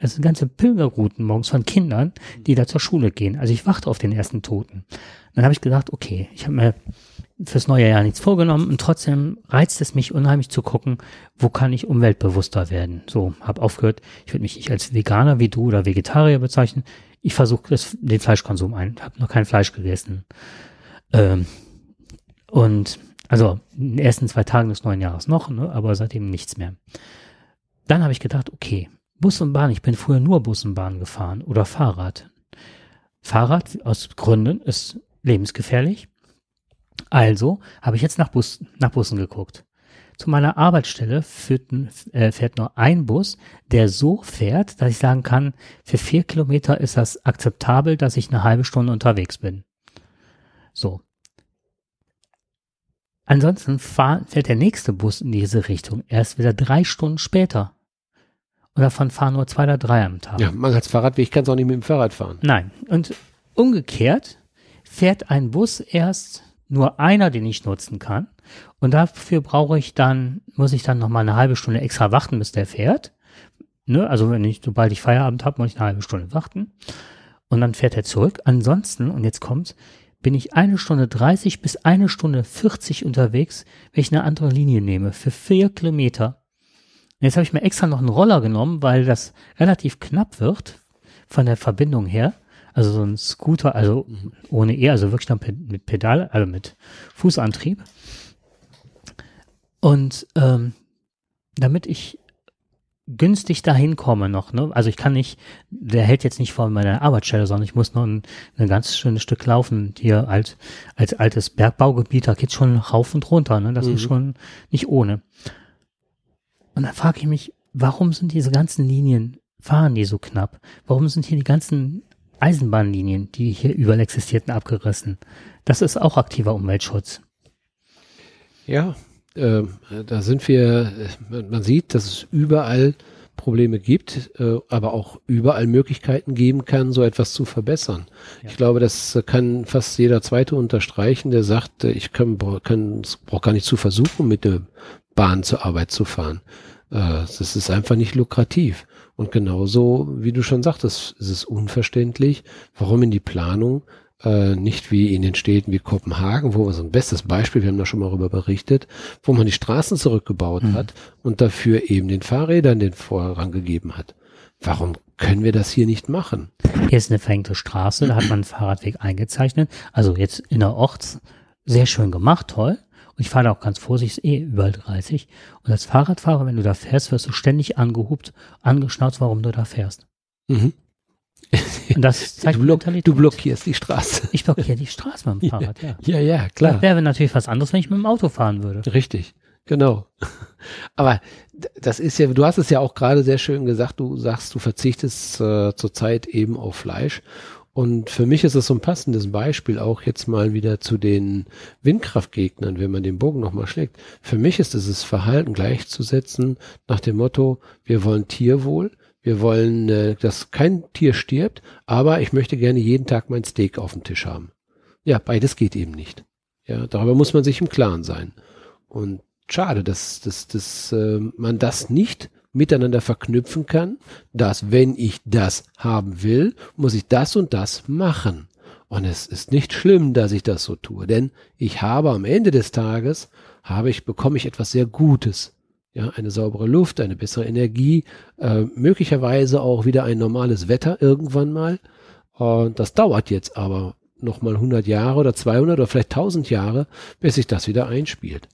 Das sind ganze Pilgerrouten morgens von Kindern, die da zur Schule gehen. Also ich warte auf den ersten Toten. Dann habe ich gedacht, okay, ich habe mir fürs neue Jahr nichts vorgenommen und trotzdem reizt es mich unheimlich zu gucken, wo kann ich umweltbewusster werden. So, habe aufgehört, ich würde mich nicht als Veganer wie du oder Vegetarier bezeichnen ich versuche den Fleischkonsum ein, habe noch kein Fleisch gegessen. Ähm, und also in den ersten zwei Tagen des neuen Jahres noch, ne, aber seitdem nichts mehr. Dann habe ich gedacht, okay, Bus und Bahn, ich bin früher nur Bus und Bahn gefahren oder Fahrrad. Fahrrad aus Gründen ist lebensgefährlich. Also habe ich jetzt nach, Bus, nach Bussen geguckt. Zu meiner Arbeitsstelle führt, äh, fährt nur ein Bus, der so fährt, dass ich sagen kann, für vier Kilometer ist das akzeptabel, dass ich eine halbe Stunde unterwegs bin. So. Ansonsten fahr, fährt der nächste Bus in diese Richtung erst wieder drei Stunden später. Und davon fahren nur zwei oder drei am Tag. Ja, man als Fahrradweg kann es auch nicht mit dem Fahrrad fahren. Nein. Und umgekehrt fährt ein Bus erst nur einer, den ich nutzen kann. Und dafür brauche ich dann, muss ich dann noch mal eine halbe Stunde extra warten, bis der fährt. Ne? Also wenn ich, sobald ich Feierabend habe, muss ich eine halbe Stunde warten. Und dann fährt er zurück. Ansonsten, und jetzt kommt's, bin ich eine Stunde 30 bis eine Stunde 40 unterwegs, wenn ich eine andere Linie nehme, für vier Kilometer. Und jetzt habe ich mir extra noch einen Roller genommen, weil das relativ knapp wird von der Verbindung her. Also so ein Scooter, also ohne E, also wirklich noch mit Pedal, also mit Fußantrieb. Und ähm, damit ich günstig dahin komme noch, ne? Also ich kann nicht, der hält jetzt nicht vor meiner Arbeitsstelle, sondern ich muss noch ein, ein ganz schönes Stück laufen. Hier als, als altes Bergbaugebiet, da geht's schon rauf und runter, ne? Das mhm. ist schon nicht ohne. Und dann frage ich mich, warum sind diese ganzen Linien, fahren die so knapp? Warum sind hier die ganzen Eisenbahnlinien, die hier überall existierten, abgerissen. Das ist auch aktiver Umweltschutz. Ja, äh, da sind wir, äh, man sieht, dass es überall Probleme gibt, äh, aber auch überall Möglichkeiten geben kann, so etwas zu verbessern. Ja. Ich glaube, das kann fast jeder Zweite unterstreichen, der sagt, ich kann, kann brauche gar nicht zu versuchen, mit der Bahn zur Arbeit zu fahren. Äh, das ist einfach nicht lukrativ. Und genauso, wie du schon sagtest, ist es unverständlich, warum in die Planung äh, nicht wie in den Städten wie Kopenhagen, wo wir so ein bestes Beispiel, wir haben da schon mal darüber berichtet, wo man die Straßen zurückgebaut mhm. hat und dafür eben den Fahrrädern den Vorrang gegeben hat. Warum können wir das hier nicht machen? Hier ist eine verhängte Straße, da hat man einen Fahrradweg eingezeichnet, also jetzt innerorts, sehr schön gemacht, toll. Und ich fahre da auch ganz vorsichtig, eh überall 30. Und als Fahrradfahrer, wenn du da fährst, wirst du ständig angehupt, angeschnauzt, warum du da fährst. Mhm. [laughs] Das zeigt du, block, du blockierst die Straße. Ich blockiere die Straße mit dem [laughs] Fahrrad, ja. Ja, ja, klar. Das wäre natürlich was anderes, wenn ich mit dem Auto fahren würde. Richtig, genau. [laughs] Aber das ist ja, du hast es ja auch gerade sehr schön gesagt, du sagst, du verzichtest äh, zurzeit eben auf Fleisch. Und für mich ist es so ein passendes Beispiel auch jetzt mal wieder zu den Windkraftgegnern, wenn man den Bogen nochmal schlägt. Für mich ist dieses Verhalten gleichzusetzen nach dem Motto, wir wollen Tierwohl, wir wollen, äh, dass kein Tier stirbt, aber ich möchte gerne jeden Tag mein Steak auf dem Tisch haben. Ja, beides geht eben nicht. Ja, darüber muss man sich im Klaren sein. Und schade, dass, dass, dass äh, man das nicht miteinander verknüpfen kann, dass wenn ich das haben will, muss ich das und das machen. Und es ist nicht schlimm, dass ich das so tue, denn ich habe am Ende des Tages, habe ich, bekomme ich etwas sehr Gutes. Ja, eine saubere Luft, eine bessere Energie, äh, möglicherweise auch wieder ein normales Wetter irgendwann mal. Und das dauert jetzt aber noch mal 100 Jahre oder 200 oder vielleicht 1000 Jahre, bis sich das wieder einspielt.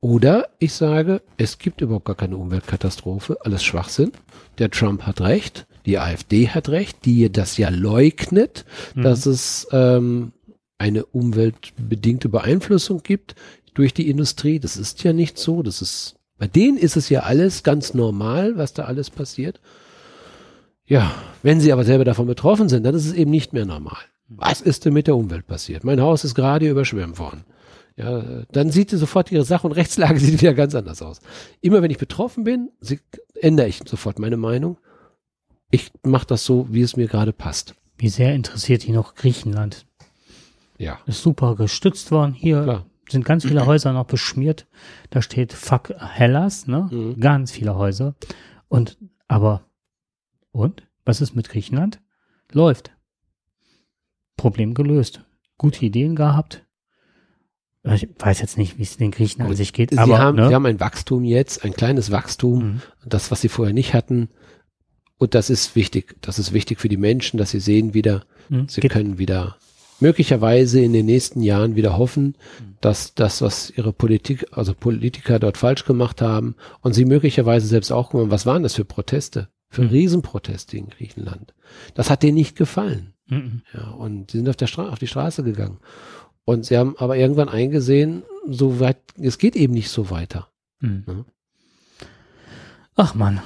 Oder ich sage, es gibt überhaupt gar keine Umweltkatastrophe, alles Schwachsinn. Der Trump hat recht, Die AfD hat recht, die das ja leugnet, Mhm. dass es ähm, eine umweltbedingte Beeinflussung gibt durch die Industrie. Das ist ja nicht so. Das ist, bei denen ist es ja alles ganz normal, was da alles passiert. Ja, wenn sie aber selber davon betroffen sind, dann ist es eben nicht mehr normal. Was ist denn mit der Umwelt passiert? Mein Haus ist gerade überschwemmt worden. Ja, dann sieht sie sofort ihre Sach- und Rechtslage [laughs] sieht wieder ganz anders aus. Immer wenn ich betroffen bin, sie, ändere ich sofort meine Meinung. Ich mache das so, wie es mir gerade passt. Wie sehr interessiert die noch Griechenland? Ja, Ist super gestützt worden. Hier klar. Sind ganz viele Häuser noch beschmiert. Da steht Fuck Hellas, ne? Mhm. Ganz viele Häuser. Und, aber, und? Was ist mit Griechenland? Läuft. Problem gelöst. Gute Ideen gehabt. Ich weiß jetzt nicht, wie es den Griechen an sich geht, Sie, aber, haben, ne? sie haben ein Wachstum jetzt, ein kleines Wachstum, Mhm. das, was sie vorher nicht hatten. Und das ist wichtig. Das ist wichtig für die Menschen, dass sie sehen wieder, Mhm. sie Geht- können wieder möglicherweise in den nächsten Jahren wieder hoffen, dass das, was ihre Politik, also Politiker dort falsch gemacht haben und sie möglicherweise selbst auch gemacht haben, was waren das für Proteste? Für Mhm. Riesenproteste in Griechenland. Das hat denen nicht gefallen. Mhm. Ja, und sie sind auf, der Stra auf die Straße gegangen. Und sie haben aber irgendwann eingesehen, so weit, es geht eben nicht so weiter. Mhm. Mhm. Ach man,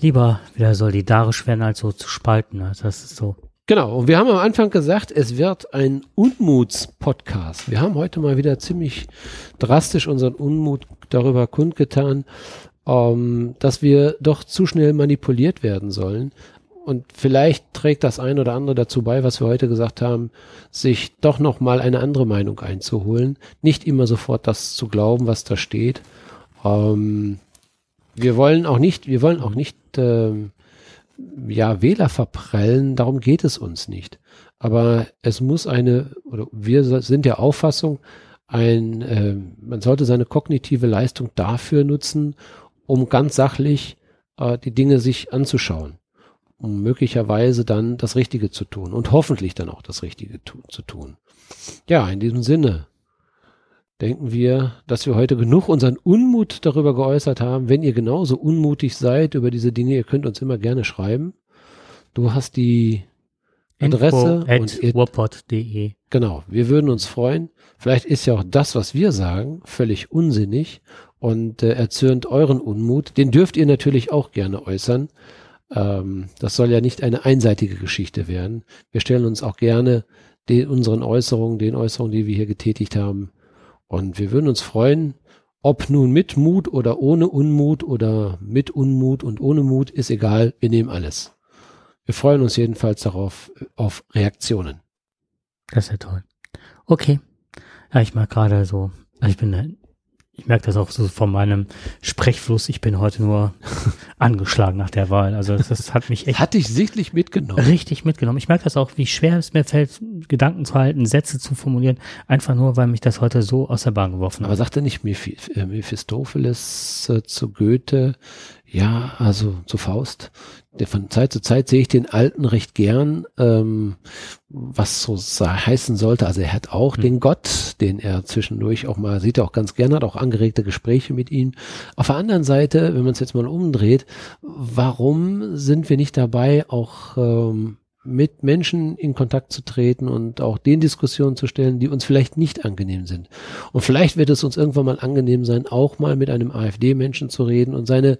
lieber wieder solidarisch werden, als so zu spalten. ne? Das ist so. Genau, und wir haben am Anfang gesagt, es wird ein Unmuts-Podcast. Wir haben heute mal wieder ziemlich drastisch unseren Unmut darüber kundgetan, ähm, dass wir doch zu schnell manipuliert werden sollen. Und vielleicht trägt das ein oder andere dazu bei, was wir heute gesagt haben, sich doch noch mal eine andere Meinung einzuholen. Nicht immer sofort das zu glauben, was da steht. Ähm, wir wollen auch nicht, wir wollen auch nicht ähm, ja, Wähler verprellen, darum geht es uns nicht. Aber es muss eine, oder wir sind der Auffassung, ein, äh, man sollte seine kognitive Leistung dafür nutzen, um ganz sachlich äh, die Dinge sich anzuschauen, um möglicherweise dann das Richtige zu tun und hoffentlich dann auch das Richtige tu zu tun. Ja, in diesem Sinne denken wir, dass wir heute genug unseren Unmut darüber geäußert haben. Wenn ihr genauso unmutig seid über diese Dinge, ihr könnt uns immer gerne schreiben. Du hast die Adresse wapod.de. genau, wir würden uns freuen. Vielleicht ist ja auch das, was wir sagen, völlig unsinnig und äh, erzürnt euren Unmut. Den dürft ihr natürlich auch gerne äußern. Ähm, das soll ja nicht eine einseitige Geschichte werden. Wir stellen uns auch gerne den, unseren Äußerungen, den Äußerungen, die wir hier getätigt haben. Und wir würden uns freuen, ob nun mit Mut oder ohne Unmut oder mit Unmut und ohne Mut, ist egal, wir nehmen alles. Wir freuen uns jedenfalls darauf, auf Reaktionen. Das ist ja toll. Okay. Ja, ich mag gerade so, ich bin, ich merke das auch so von meinem Sprechfluss. Ich bin heute nur [laughs] angeschlagen nach der Wahl. Also das, das hat mich echt Hat dich sichtlich mitgenommen. richtig mitgenommen. Ich merke das auch, wie schwer es mir fällt, Gedanken zu halten, Sätze zu formulieren, einfach nur, weil mich das heute so aus der Bahn geworfen Aber hat. sagte nicht äh, Mephistopheles äh, zu Goethe, ja, also zu Faust, der von Zeit zu Zeit sehe ich den Alten recht gern, ähm, was so heißen sollte. Also er hat auch Hm. den Gott, den er zwischendurch auch mal, sieht er auch ganz gern, hat auch angeregte Gespräche mit ihm. Auf der anderen Seite, wenn man es jetzt mal umdreht, warum sind wir nicht dabei, auch ähm, mit Menschen in Kontakt zu treten und auch den Diskussionen zu stellen, die uns vielleicht nicht angenehm sind. Und vielleicht wird es uns irgendwann mal angenehm sein, auch mal mit einem AfD-Menschen zu reden und seine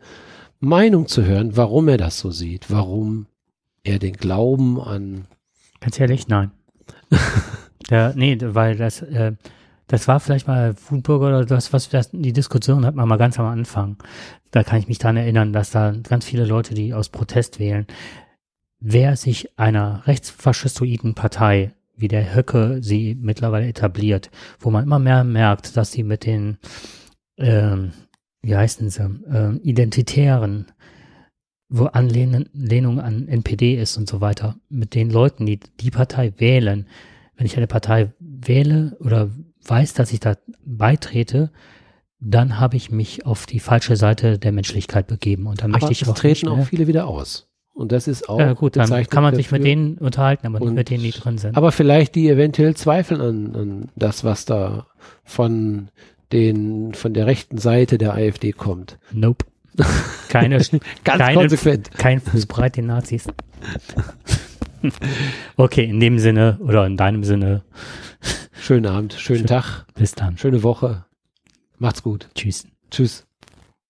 Meinung zu hören, warum er das so sieht, warum er den Glauben an Ganz ehrlich, nein. [laughs] Der, nee, weil das, äh, das war vielleicht mal Wutbürger oder das, was das, die Diskussion hat man mal ganz am Anfang. Da kann ich mich dran erinnern, dass da ganz viele Leute, die aus Protest wählen, wer sich einer rechtsfaschistoiden Partei, wie der Höcke sie mittlerweile etabliert, wo man immer mehr merkt, dass sie mit den, ähm, wie heißen sie, ähm, Identitären, wo Anlehnung Lehnung an NPD ist und so weiter, mit den Leuten, die die Partei wählen, wenn ich eine Partei wähle oder weiß, dass ich da beitrete, dann habe ich mich auf die falsche Seite der Menschlichkeit begeben und dann aber möchte ich es auch treten auch mehr. viele wieder aus. Und das ist auch Ja, gut, dann kann man sich mit denen unterhalten, aber nicht Und- mit denen, die drin sind. Aber vielleicht die eventuell zweifeln an, an das, was da von den, von der rechten Seite der AfD kommt. nope. Keine, [laughs] Ganz keine, konsequent. kein Fußbreit den Nazis. [laughs] okay, in dem Sinne oder in deinem Sinne. Schönen Abend, schönen Schön. Tag, Bis dann. schöne Woche. Macht's gut. Tschüss. Tschüss.